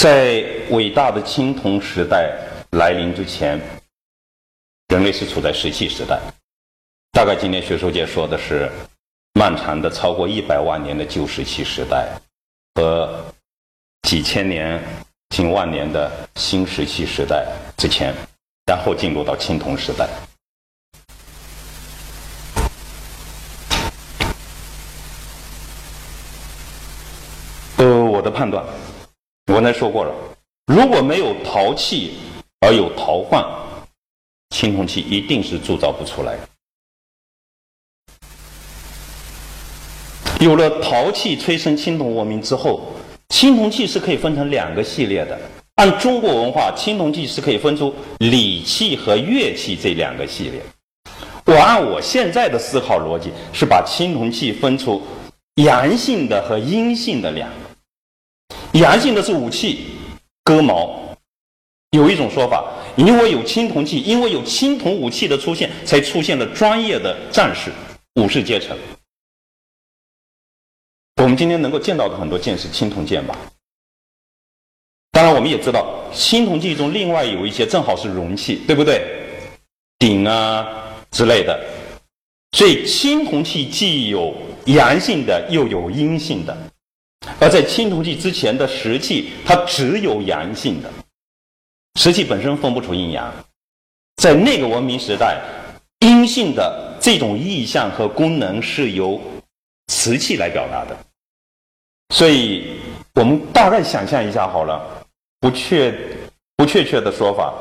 在伟大的青铜时代来临之前，人类是处在石器时代。大概今天学术界说的是漫长的超过一百万年的旧石器时代。和几千年、近万年的新石器时代之前，然后进入到青铜时代。呃，我的判断，我刚才说过了，如果没有陶器而有陶罐，青铜器一定是铸造不出来的。有了陶器催生青铜文明之后，青铜器是可以分成两个系列的。按中国文化，青铜器是可以分出礼器和乐器这两个系列。我按我现在的思考逻辑，是把青铜器分出阳性的和阴性的两个。阳性的是武器，戈矛。有一种说法，因为有青铜器，因为有青铜武器的出现，才出现了专业的战士、武士阶层。我们今天能够见到的很多剑是青铜剑吧？当然，我们也知道青铜器中另外有一些正好是容器，对不对？鼎啊之类的。所以青铜器既有阳性的，又有阴性的。而在青铜器之前的石器，它只有阳性的。石器本身分不出阴阳。在那个文明时代，阴性的这种意象和功能是由瓷器来表达的。所以，我们大概想象一下好了，不确不确切的说法，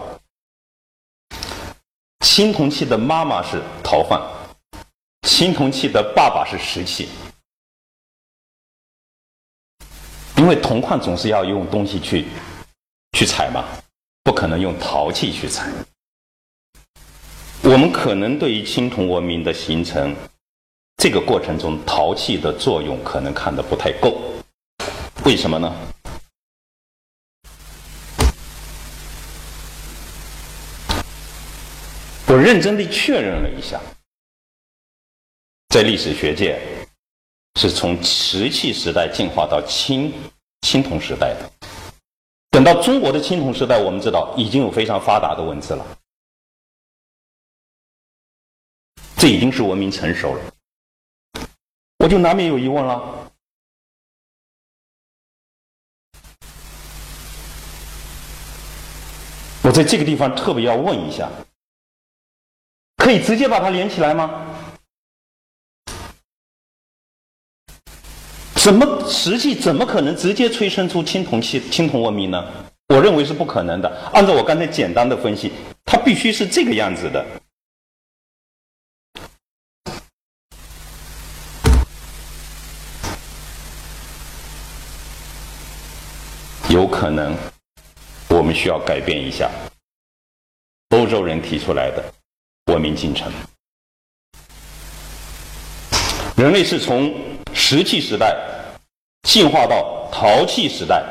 青铜器的妈妈是陶范，青铜器的爸爸是石器，因为铜矿总是要用东西去去采嘛，不可能用陶器去采。我们可能对于青铜文明的形成这个过程中，陶器的作用可能看得不太够。为什么呢？我认真的确认了一下，在历史学界是从石器时代进化到青青铜时代的，等到中国的青铜时代，我们知道已经有非常发达的文字了，这已经是文明成熟了。我就难免有疑问了。我在这个地方特别要问一下，可以直接把它连起来吗？怎么实际怎么可能直接催生出青铜器、青铜文明呢？我认为是不可能的。按照我刚才简单的分析，它必须是这个样子的。有可能，我们需要改变一下欧洲人提出来的文明进程。人类是从石器时代进化到陶器时代，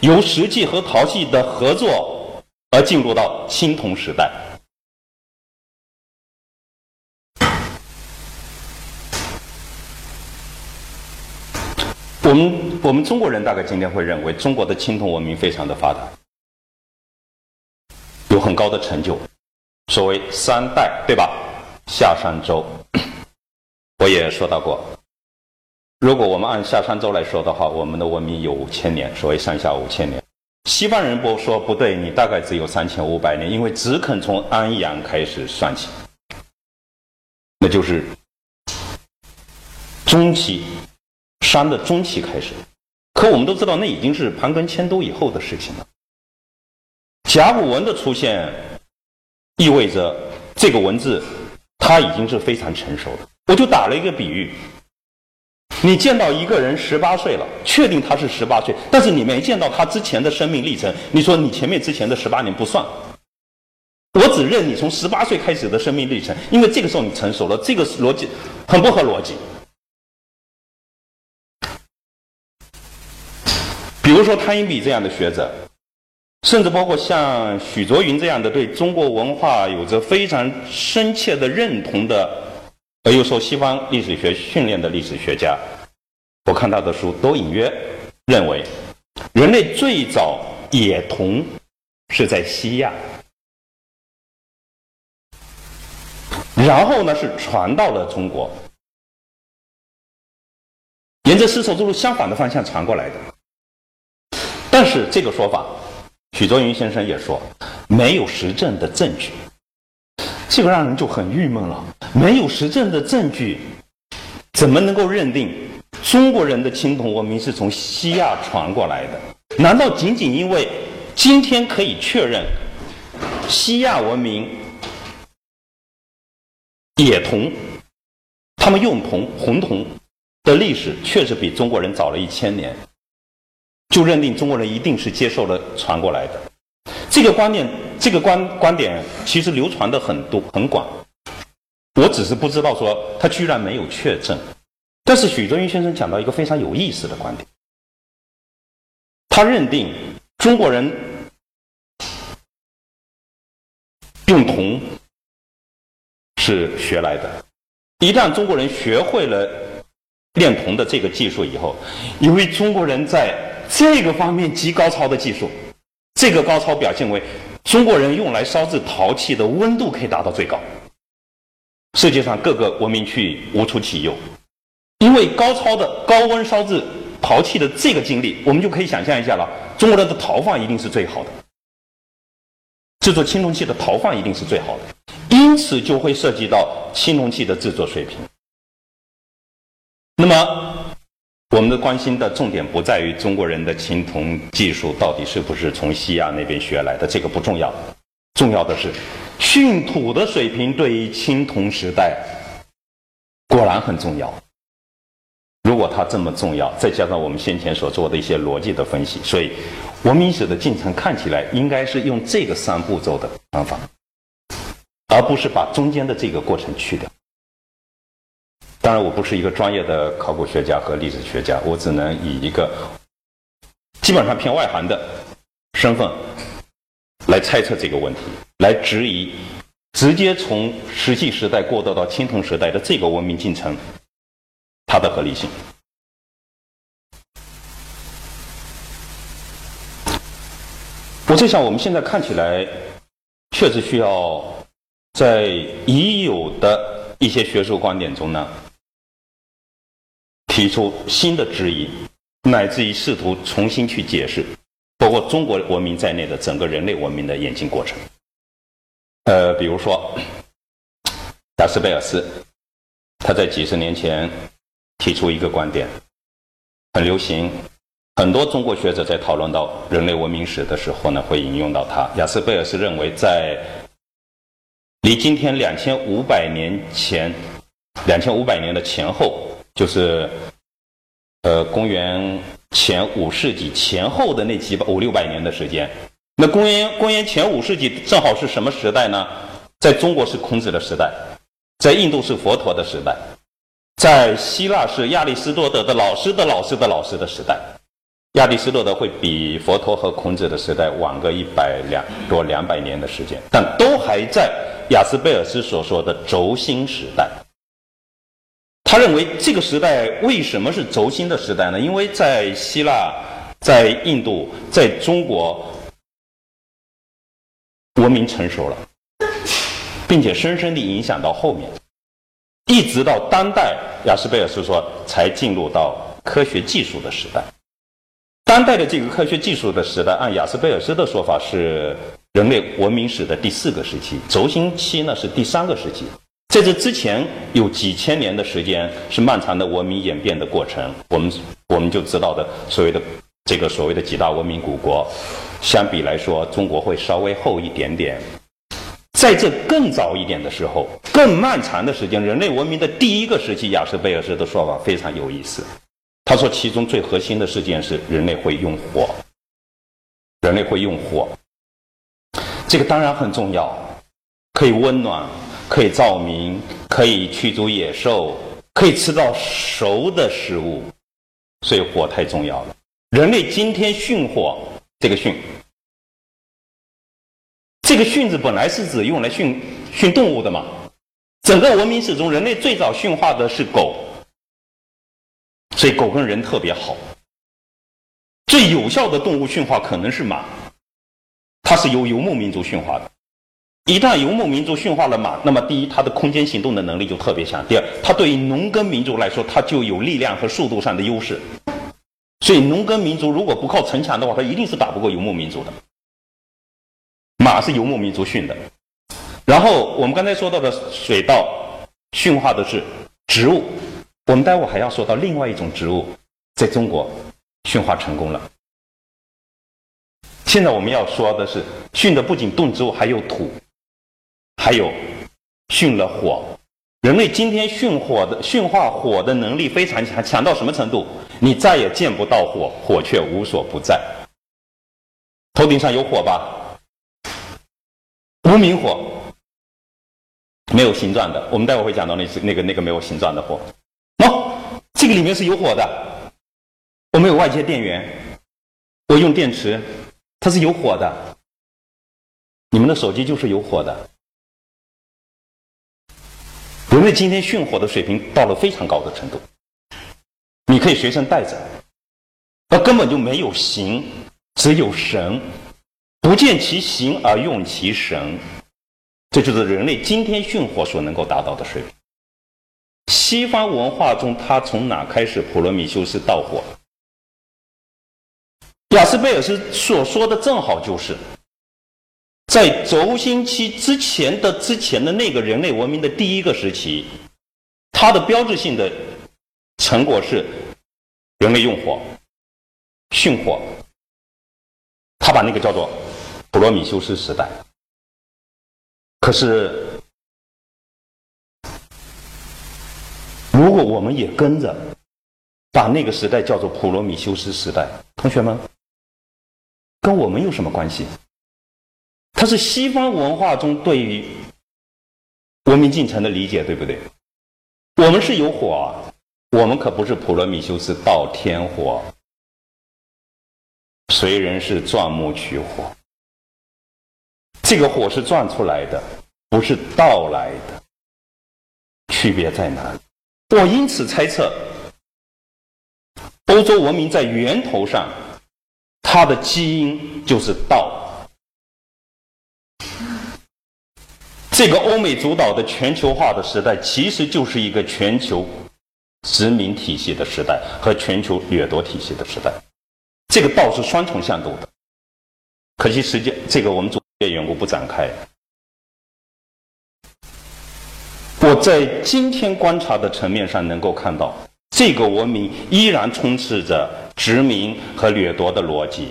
由石器和陶器的合作而进入到青铜时代。我们我们中国人大概今天会认为中国的青铜文明非常的发达，有很高的成就，所谓三代对吧？夏商周，我也说到过，如果我们按夏商周来说的话，我们的文明有五千年，所谓上下五千年。西方人不说不对，你大概只有三千五百年，因为只肯从安阳开始算起，那就是中期。商的中期开始，可我们都知道，那已经是盘庚迁都以后的事情了。甲骨文的出现，意味着这个文字它已经是非常成熟的。我就打了一个比喻：你见到一个人十八岁了，确定他是十八岁，但是你没见到他之前的生命历程，你说你前面之前的十八年不算，我只认你从十八岁开始的生命历程，因为这个时候你成熟了，这个逻辑很不合逻辑。比如说汤因比这样的学者，甚至包括像许倬云这样的对中国文化有着非常深切的认同的，而又受西方历史学训练的历史学家，我看他的书都隐约认为，人类最早冶铜是在西亚，然后呢是传到了中国，沿着丝绸之路相反的方向传过来的。但是这个说法，许倬云先生也说没有实证的证据，这个让人就很郁闷了。没有实证的证据，怎么能够认定中国人的青铜文明是从西亚传过来的？难道仅仅因为今天可以确认西亚文明冶铜，他们用铜红铜的历史确实比中国人早了一千年？就认定中国人一定是接受了传过来的，这个观念，这个观观点其实流传的很多很广，我只是不知道说他居然没有确诊。但是许倬云先生讲到一个非常有意思的观点，他认定中国人用铜是学来的，一旦中国人学会了炼铜的这个技术以后，因为中国人在这个方面极高超的技术，这个高超表现为中国人用来烧制陶器的温度可以达到最高，世界上各个文明区域无出其右。因为高超的高温烧制陶器的这个经历，我们就可以想象一下了，中国人的陶放一定是最好的，制作青铜器的陶放一定是最好的，因此就会涉及到青铜器的制作水平。那么。我们的关心的重点不在于中国人的青铜技术到底是不是从西亚那边学来的，这个不重要，重要的是训土的水平对于青铜时代果然很重要。如果它这么重要，再加上我们先前所做的一些逻辑的分析，所以文明史的进程看起来应该是用这个三步骤的方法，而不是把中间的这个过程去掉。当然，我不是一个专业的考古学家和历史学家，我只能以一个基本上偏外行的身份来猜测这个问题，来质疑直接从石器时代过渡到青铜时代的这个文明进程它的合理性。我在想，我们现在看起来确实需要在已有的一些学术观点中呢，提出新的质疑，乃至于试图重新去解释，包括中国文明在内的整个人类文明的演进过程。呃，比如说雅斯贝尔斯，他在几十年前提出一个观点，很流行。很多中国学者在讨论到人类文明史的时候呢，会引用到他。雅斯贝尔斯认为，在离今天两千五百年前、两千五百年的前后，就是呃公元前五世纪前后的那几百五六百年的时间。那公元公元前五世纪正好是什么时代呢？在中国是孔子的时代，在印度是佛陀的时代，在希腊是亚里士多德的老师的老师的老师的时代。亚里士多德会比佛陀和孔子的时代晚个一百两多两百年的时间，但都还在雅斯贝尔斯所说的轴心时代。他认为这个时代为什么是轴心的时代呢？因为在希腊、在印度、在中国，文明成熟了，并且深深地影响到后面，一直到当代，雅斯贝尔斯说才进入到科学技术的时代。当代的这个科学技术的时代，按雅斯贝尔斯的说法是人类文明史的第四个时期，轴心期呢是第三个时期。在这之前有几千年的时间是漫长的文明演变的过程。我们我们就知道的所谓的这个所谓的几大文明古国，相比来说，中国会稍微后一点点。在这更早一点的时候，更漫长的时间，人类文明的第一个时期，雅斯贝尔斯的说法非常有意思。他说，其中最核心的事件是人类会用火，人类会用火，这个当然很重要，可以温暖，可以照明，可以驱逐野兽，可以吃到熟的食物，所以火太重要了。人类今天驯火，这个驯，这个驯字本来是指用来驯驯动物的嘛，整个文明史中，人类最早驯化的是狗。所以狗跟人特别好。最有效的动物驯化可能是马，它是由游牧民族驯化的。一旦游牧民族驯化了马，那么第一，它的空间行动的能力就特别强；第二，它对于农耕民族来说，它就有力量和速度上的优势。所以，农耕民族如果不靠城墙的话，它一定是打不过游牧民族的。马是游牧民族驯的，然后我们刚才说到的水稻驯化的是植物。我们待会还要说到另外一种植物，在中国驯化成功了。现在我们要说的是，驯的不仅动植物，还有土，还有驯了火。人类今天驯火的驯化火的能力非常强，强到什么程度？你再也见不到火，火却无所不在。头顶上有火吧？无名火，没有形状的。我们待会会讲到那是那个那个没有形状的火。喏这个里面是有火的，我没有外接电源，我用电池，它是有火的。你们的手机就是有火的。人类今天驯火的水平到了非常高的程度，你可以随身带着，而根本就没有形，只有神，不见其形而用其神，这就是人类今天驯火所能够达到的水平。西方文化中，他从哪开始？普罗米修斯盗火。雅斯贝尔斯所说的正好就是，在轴心期之前的之前的那个人类文明的第一个时期，它的标志性的成果是人类用火驯火。他把那个叫做普罗米修斯时代。可是。如果我们也跟着把那个时代叫做普罗米修斯时代，同学们，跟我们有什么关系？它是西方文化中对于文明进程的理解，对不对？我们是有火，我们可不是普罗米修斯盗天火，谁人是钻木取火，这个火是钻出来的，不是盗来的，区别在哪里？我因此猜测，欧洲文明在源头上，它的基因就是道，这个欧美主导的全球化的时代，其实就是一个全球殖民体系的时代和全球掠夺体系的时代。这个道是双重向度的。可惜时间，这个我们主业缘故不展开。我在今天观察的层面上能够看到，这个文明依然充斥着殖民和掠夺的逻辑。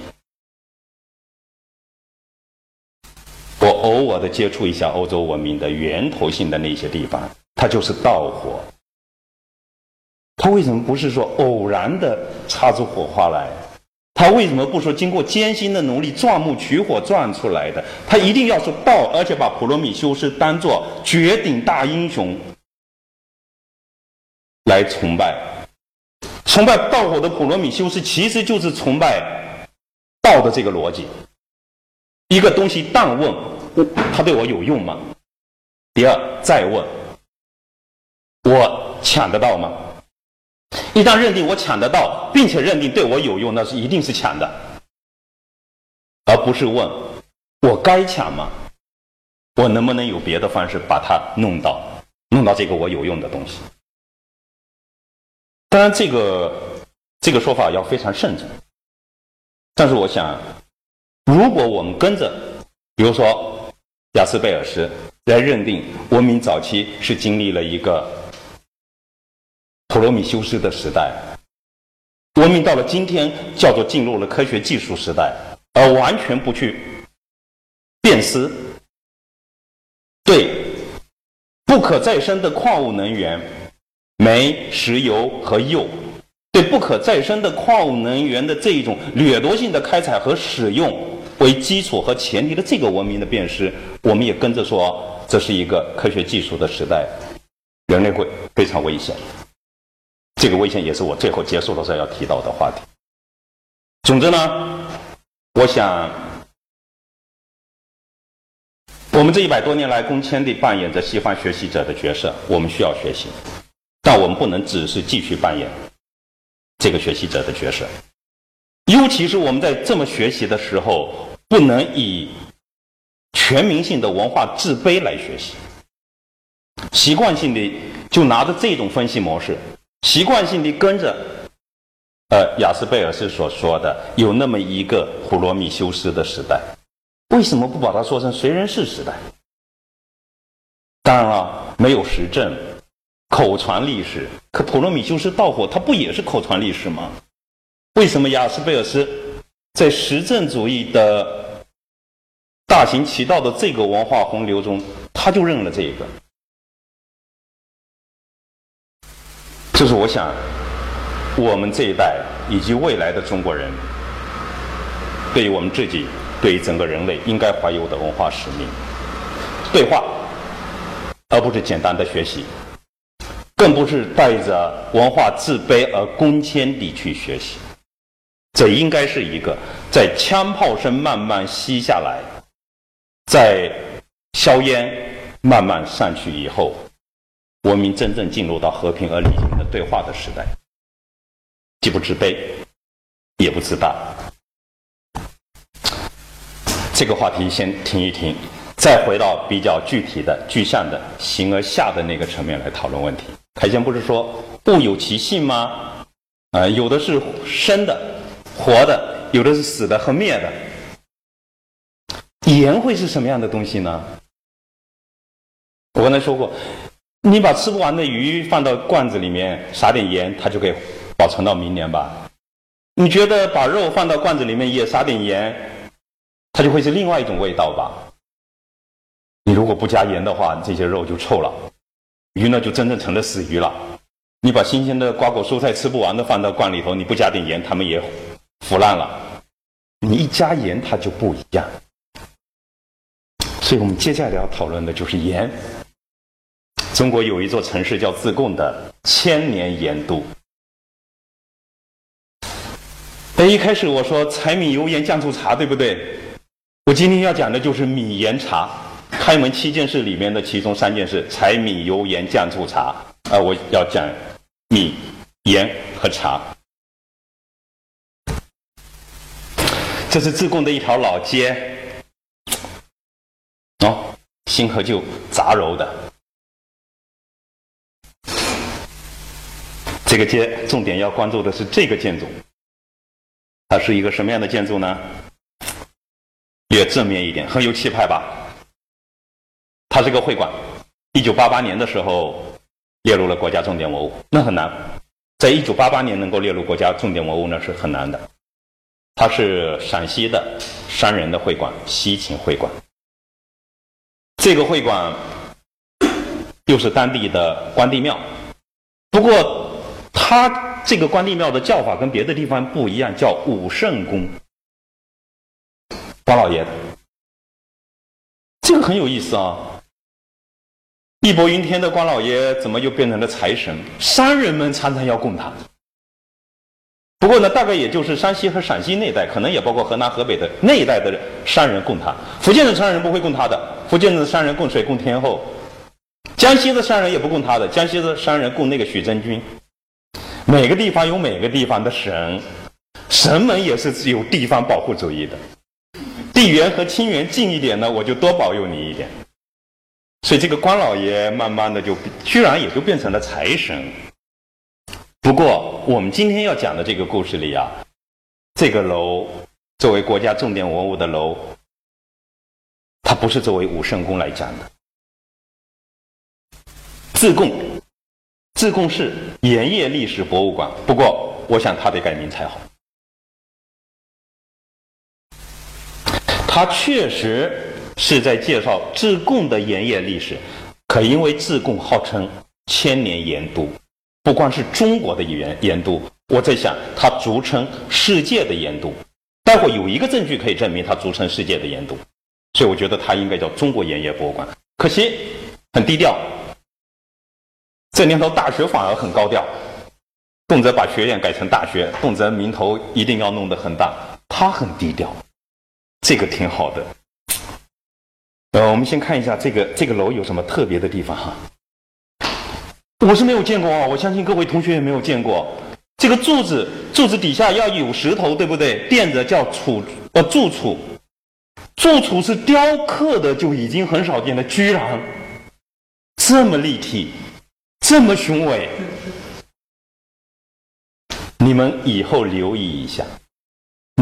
我偶尔的接触一下欧洲文明的源头性的那些地方，它就是盗火。它为什么不是说偶然的擦出火花来？它为什么不说经过艰辛的努力钻木取火钻出来的？它一定要说盗，而且把普罗米修斯当做绝顶大英雄来崇拜。崇拜盗火的普罗米修斯，其实就是崇拜盗的这个逻辑。一个东西当问，它对我有用吗？第二，再问，我抢得到吗？一旦认定我抢得到，并且认定对我有用，那是一定是抢的，而不是问我该抢吗？我能不能有别的方式把它弄到弄到这个我有用的东西？当然，这个这个说法要非常慎重。但是我想。如果我们跟着，比如说雅斯贝尔斯来认定文明早期是经历了一个普罗米修斯的时代，文明到了今天叫做进入了科学技术时代，而完全不去辨识对不可再生的矿物能源煤、石油和铀，对不可再生的矿物能源的这一种掠夺性的开采和使用。为基础和前提的这个文明的辨识，我们也跟着说，这是一个科学技术的时代，人类会非常危险。这个危险也是我最后结束的时候要提到的话题。总之呢，我想，我们这一百多年来，公谦地扮演着西方学习者的角色，我们需要学习，但我们不能只是继续扮演这个学习者的角色。尤其是我们在这么学习的时候，不能以全民性的文化自卑来学习，习惯性的就拿着这种分析模式，习惯性的跟着，呃，雅斯贝尔斯所说的有那么一个普罗米修斯的时代，为什么不把它说成随人世时代？当然了，没有实证，口传历史，可普罗米修斯盗火，他不也是口传历史吗？为什么雅斯贝尔斯在实证主义的大行其道的这个文化洪流中，他就认了这一个？这是我想，我们这一代以及未来的中国人，对于我们自己，对于整个人类，应该怀有的文化使命：对话，而不是简单的学习，更不是带着文化自卑而攻坚地去学习。这应该是一个在枪炮声慢慢息下来，在硝烟慢慢散去以后，文明真正进入到和平而理性的对话的时代，既不自卑，也不自大。这个话题先停一停，再回到比较具体的、具象的形而下的那个层面来讨论问题。凯先不是说物有其性吗？啊，有的是生的。活的有的是死的和灭的，盐会是什么样的东西呢？我刚才说过，你把吃不完的鱼放到罐子里面，撒点盐，它就可以保存到明年吧？你觉得把肉放到罐子里面也撒点盐，它就会是另外一种味道吧？你如果不加盐的话，这些肉就臭了，鱼呢就真正成了死鱼了。你把新鲜的瓜果蔬菜吃不完的放到罐里头，你不加点盐，它们也。腐烂了，你一加盐，它就不一样。所以我们接下来要讨论的就是盐。中国有一座城市叫自贡的千年盐都。哎，一开始我说柴米油盐酱醋茶，对不对？我今天要讲的就是米盐茶。开门七件事里面的其中三件事：柴米油盐酱醋茶。啊，我要讲米、盐和茶。这是自贡的一条老街，哦，新和旧杂糅的。这个街重点要关注的是这个建筑，它是一个什么样的建筑呢？略正面一点，很有气派吧？它是个会馆，一九八八年的时候列入了国家重点文物，那很难，在一九八八年能够列入国家重点文物那是很难的。它是陕西的山人的会馆，西秦会馆。这个会馆又是当地的关帝庙，不过它这个关帝庙的叫法跟别的地方不一样，叫武圣宫。关老爷，这个很有意思啊！义薄云天的关老爷怎么又变成了财神？山人们常常要供他。不过呢，大概也就是山西和陕西那一带，可能也包括河南、河北的那一带的山人供他。福建的山人不会供他的，福建的山人供谁？供天后。江西的山人也不供他的，江西的山人供那个许真君。每个地方有每个地方的神，神们也是有地方保护主义的。地缘和亲缘近一点呢，我就多保佑你一点。所以这个关老爷慢慢的就居然也就变成了财神。不过，我们今天要讲的这个故事里啊，这个楼作为国家重点文物的楼，它不是作为武圣宫来讲的。自贡，自贡市盐业历史博物馆。不过，我想它得改名才好。它确实是在介绍自贡的盐业历史，可因为自贡号称千年盐都。不光是中国的盐盐都，我在想，它俗称世界的盐都。待会有一个证据可以证明它俗称世界的盐都，所以我觉得它应该叫中国盐业博物馆。可惜很低调，这年头大学反而很高调，动辄把学院改成大学，动辄名头一定要弄得很大。它很低调，这个挺好的。呃，我们先看一下这个这个楼有什么特别的地方哈。我是没有见过啊，我相信各位同学也没有见过。这个柱子，柱子底下要有石头，对不对？垫着叫柱，呃，柱础。柱础是雕刻的，就已经很少见了，居然这么立体，这么雄伟。你们以后留意一下，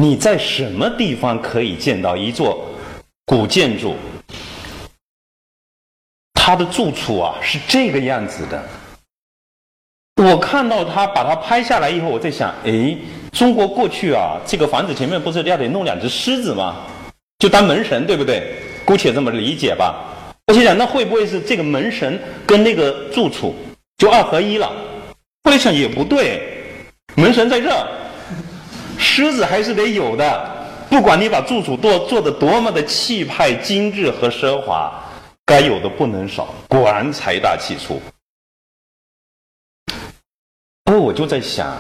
你在什么地方可以见到一座古建筑，它的柱础啊是这个样子的？我看到他把它拍下来以后，我在想，哎，中国过去啊，这个房子前面不是要得弄两只狮子吗？就当门神，对不对？姑且这么理解吧。我心想，那会不会是这个门神跟那个住处就二合一了？后来想也不对，门神在这儿，狮子还是得有的。不管你把住处做做的多么的气派、精致和奢华，该有的不能少。果然财大气粗。不过，我就在想，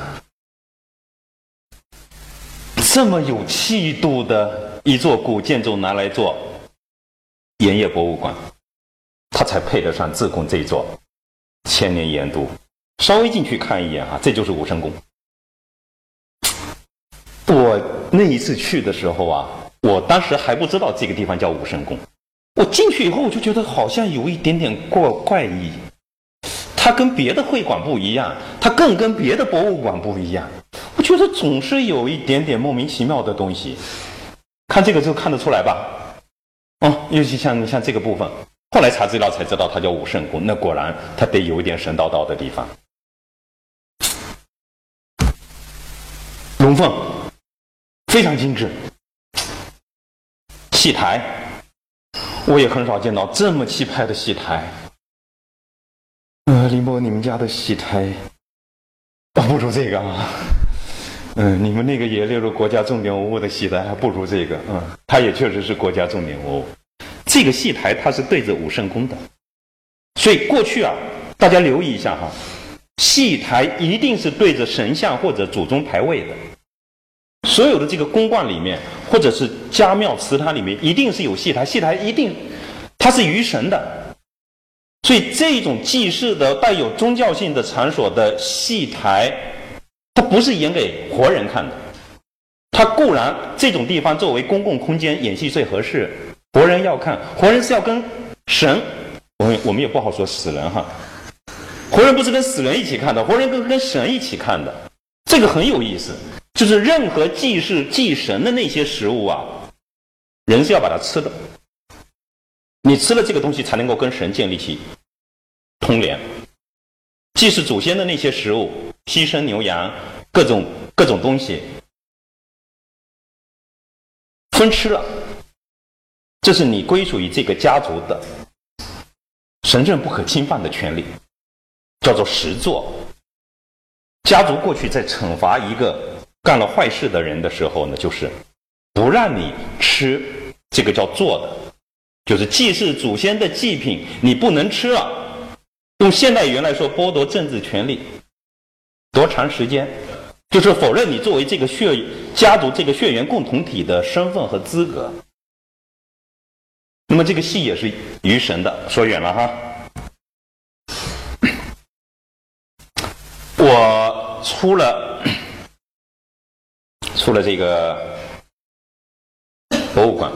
这么有气度的一座古建筑拿来做盐业博物馆，它才配得上自贡这座千年盐都。稍微进去看一眼啊，这就是武圣宫。我那一次去的时候啊，我当时还不知道这个地方叫武圣宫。我进去以后，我就觉得好像有一点点过怪异。它跟别的会馆不一样，它更跟别的博物馆不一样。我觉得总是有一点点莫名其妙的东西。看这个就看得出来吧？哦，尤其像像这个部分，后来查资料才知道它叫武圣宫。那果然它得有一点神叨叨的地方。龙凤非常精致，戏台我也很少见到这么气派的戏台。呃，林波，你们家的戏台不如这个啊。嗯，你们那个也列入国家重点文物的戏台还不如这个。嗯，它也确实是国家重点文物。这个戏台它是对着武圣宫的，所以过去啊，大家留意一下哈，戏台一定是对着神像或者祖宗牌位的。所有的这个宫观里面，或者是家庙祠堂里面，一定是有戏台，戏台一定它是于神的。所以，这种祭祀的带有宗教性的场所的戏台，它不是演给活人看的。它固然这种地方作为公共空间演戏最合适，活人要看，活人是要跟神，我们我们也不好说死人哈。活人不是跟死人一起看的，活人跟跟神一起看的，这个很有意思。就是任何祭祀祭神的那些食物啊，人是要把它吃的。你吃了这个东西，才能够跟神建立起通联。祭祀祖先的那些食物，牺牲牛羊，各种各种东西，分吃了，这是你归属于这个家族的神圣不可侵犯的权利。叫做实作。家族过去在惩罚一个干了坏事的人的时候呢，就是不让你吃这个叫做的，就是祭祀祖先的祭品，你不能吃了。用现代语言来说，剥夺政治权利，多长时间？就是否认你作为这个血家族这个血缘共同体的身份和资格。那么这个戏也是于神的，说远了哈。我出了出了这个博物馆，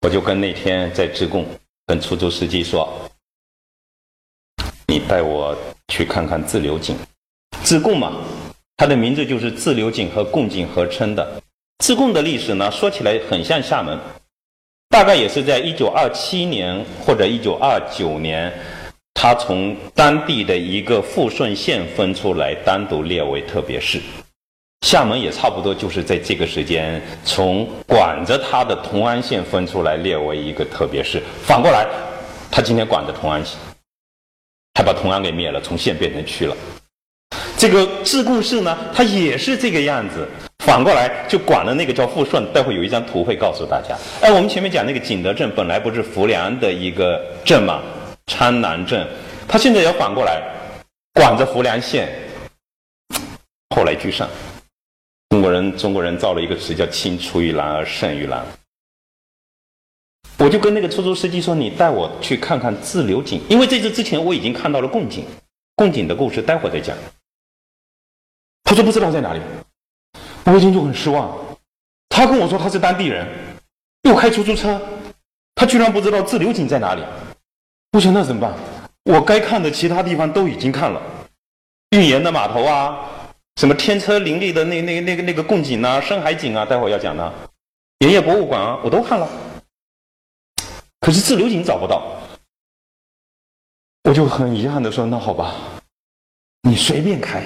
我就跟那天在自贡跟出租司机说：“你带我去看看自流井。”自贡嘛，它的名字就是自流井和贡井合称的。自贡的历史呢，说起来很像厦门，大概也是在一九二七年或者一九二九年。他从当地的一个富顺县分出来，单独列为特别市。厦门也差不多就是在这个时间，从管着他的同安县分出来，列为一个特别市。反过来，他今天管着同安县，他把同安给灭了，从县变成区了。这个自贡市呢，它也是这个样子。反过来就管了那个叫富顺。待会有一张图会告诉大家。哎，我们前面讲那个景德镇本来不是浮梁的一个镇吗？昌南镇，他现在要反过来管着浮梁县，后来居上。中国人中国人造了一个词叫“青出于蓝而胜于蓝”。我就跟那个出租司机说：“你带我去看看自流井，因为这次之前我已经看到了贡井，贡井的故事待会再讲。”他说不知道在哪里，我一听就很失望。他跟我说他是当地人，又开出租车，他居然不知道自流井在哪里。不行，那怎么办？我该看的其他地方都已经看了，运盐的码头啊，什么天车林立的那那那个那个贡井啊，深海井啊，待会儿要讲的，盐业博物馆啊，我都看了。可是自流井找不到，我就很遗憾的说：“那好吧，你随便开，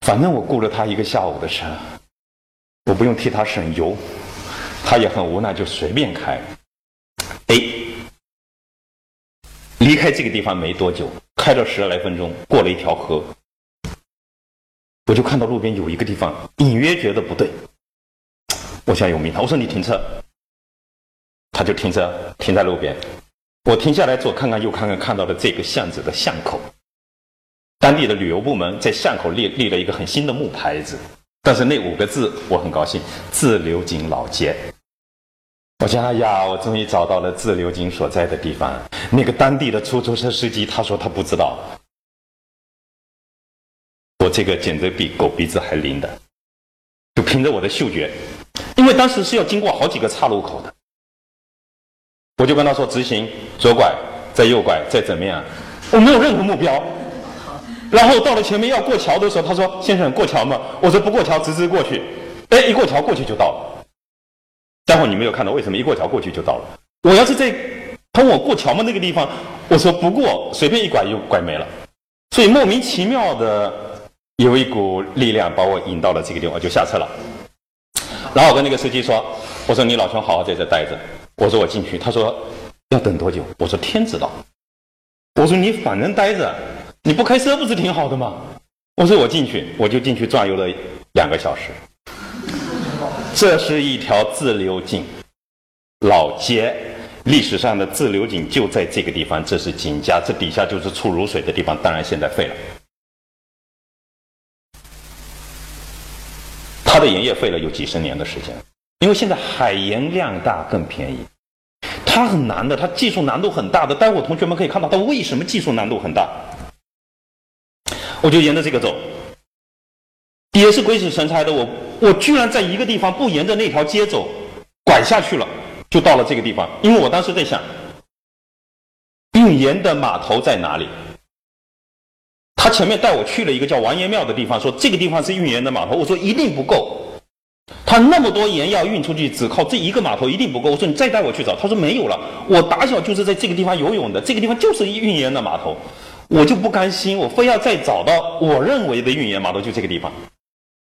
反正我雇了他一个下午的车，我不用替他省油，他也很无奈，就随便开。”哎。离开这个地方没多久，开了十来分钟，过了一条河，我就看到路边有一个地方，隐约觉得不对。我想有名堂，我说你停车，他就停车，停在路边。我停下来左看看右看看，看到了这个巷子的巷口，当地的旅游部门在巷口立立了一个很新的木牌子，但是那五个字我很高兴：自流井老街。我想，哎呀，我终于找到了自流井所在的地方。那个当地的出租车司机，他说他不知道。我这个简直比狗鼻子还灵的，就凭着我的嗅觉，因为当时是要经过好几个岔路口的，我就跟他说直行，左拐，再右拐，再怎么样，我没有任何目标。然后到了前面要过桥的时候，他说：“先生，过桥吗？”我说：“不过桥，直直过去。”哎，一过桥过去就到了。待会儿你没有看到，为什么一过桥过去就到了？我要是在通我过桥吗那个地方，我说不过，随便一拐就拐没了。所以莫名其妙的有一股力量把我引到了这个地方，我就下车了。然后我跟那个司机说：“我说你老兄好好在这待着。”我说我进去，他说要等多久？我说天知道。我说你反正待着，你不开车不是挺好的吗？我说我进去，我就进去转悠了两个小时。这是一条自流井，老街，历史上的自流井就在这个地方。这是井家，这底下就是出卤水的地方。当然现在废了，它的营业废了有几十年的时间，因为现在海盐量大更便宜。它很难的，它技术难度很大的。待会同学们可以看到，它为什么技术难度很大？我就沿着这个走。也是鬼使神差的，我我居然在一个地方不沿着那条街走，拐下去了，就到了这个地方。因为我当时在想，运盐的码头在哪里？他前面带我去了一个叫王爷庙的地方，说这个地方是运盐的码头。我说一定不够，他那么多盐要运出去，只靠这一个码头一定不够。我说你再带我去找，他说没有了。我打小就是在这个地方游泳的，这个地方就是运盐的码头，我就不甘心，我非要再找到我认为的运盐码头，就这个地方，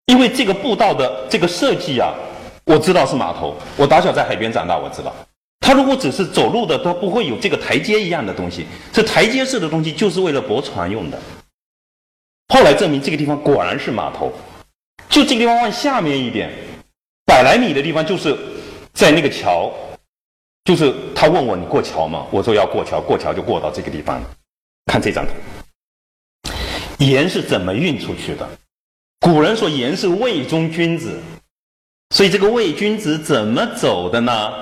因为这个步道的这个设计啊，我知道是码头。我打小在海边长大，我知道。他如果只是走路的，他不会有这个台阶一样的东西。这台阶式的东西就是为了驳船用的。后来证明这个地方果然是码头，就这个地方往下面一点，百来米的地方就是在那个桥，就是他问我你过桥吗？我说要过桥，过桥就过到这个地方。看这张图，盐是怎么运出去的？古人说盐是魏中君子，所以这个魏君子怎么走的呢？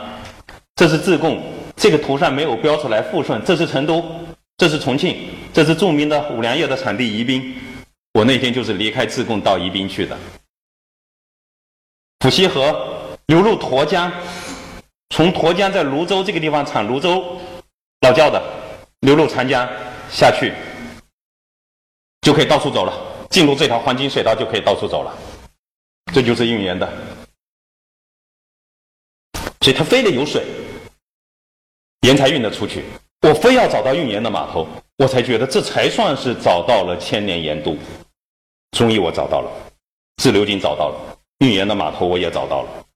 这是自贡，这个图上没有标出来富顺，这是成都，这是重庆，这是著名的五粮液的产地宜宾。我那天就是离开自贡到宜宾去的，浦西河流入沱江，从沱江在泸州这个地方产泸州老窖的，流入长江下去，就可以到处走了。进入这条黄金水道就可以到处走了，这就是运盐的，所以它非得有水，盐才运得出去。我非要找到运盐的码头。我才觉得这才算是找到了千年盐都，终于我找到了，自流井找到了，预言的码头我也找到了。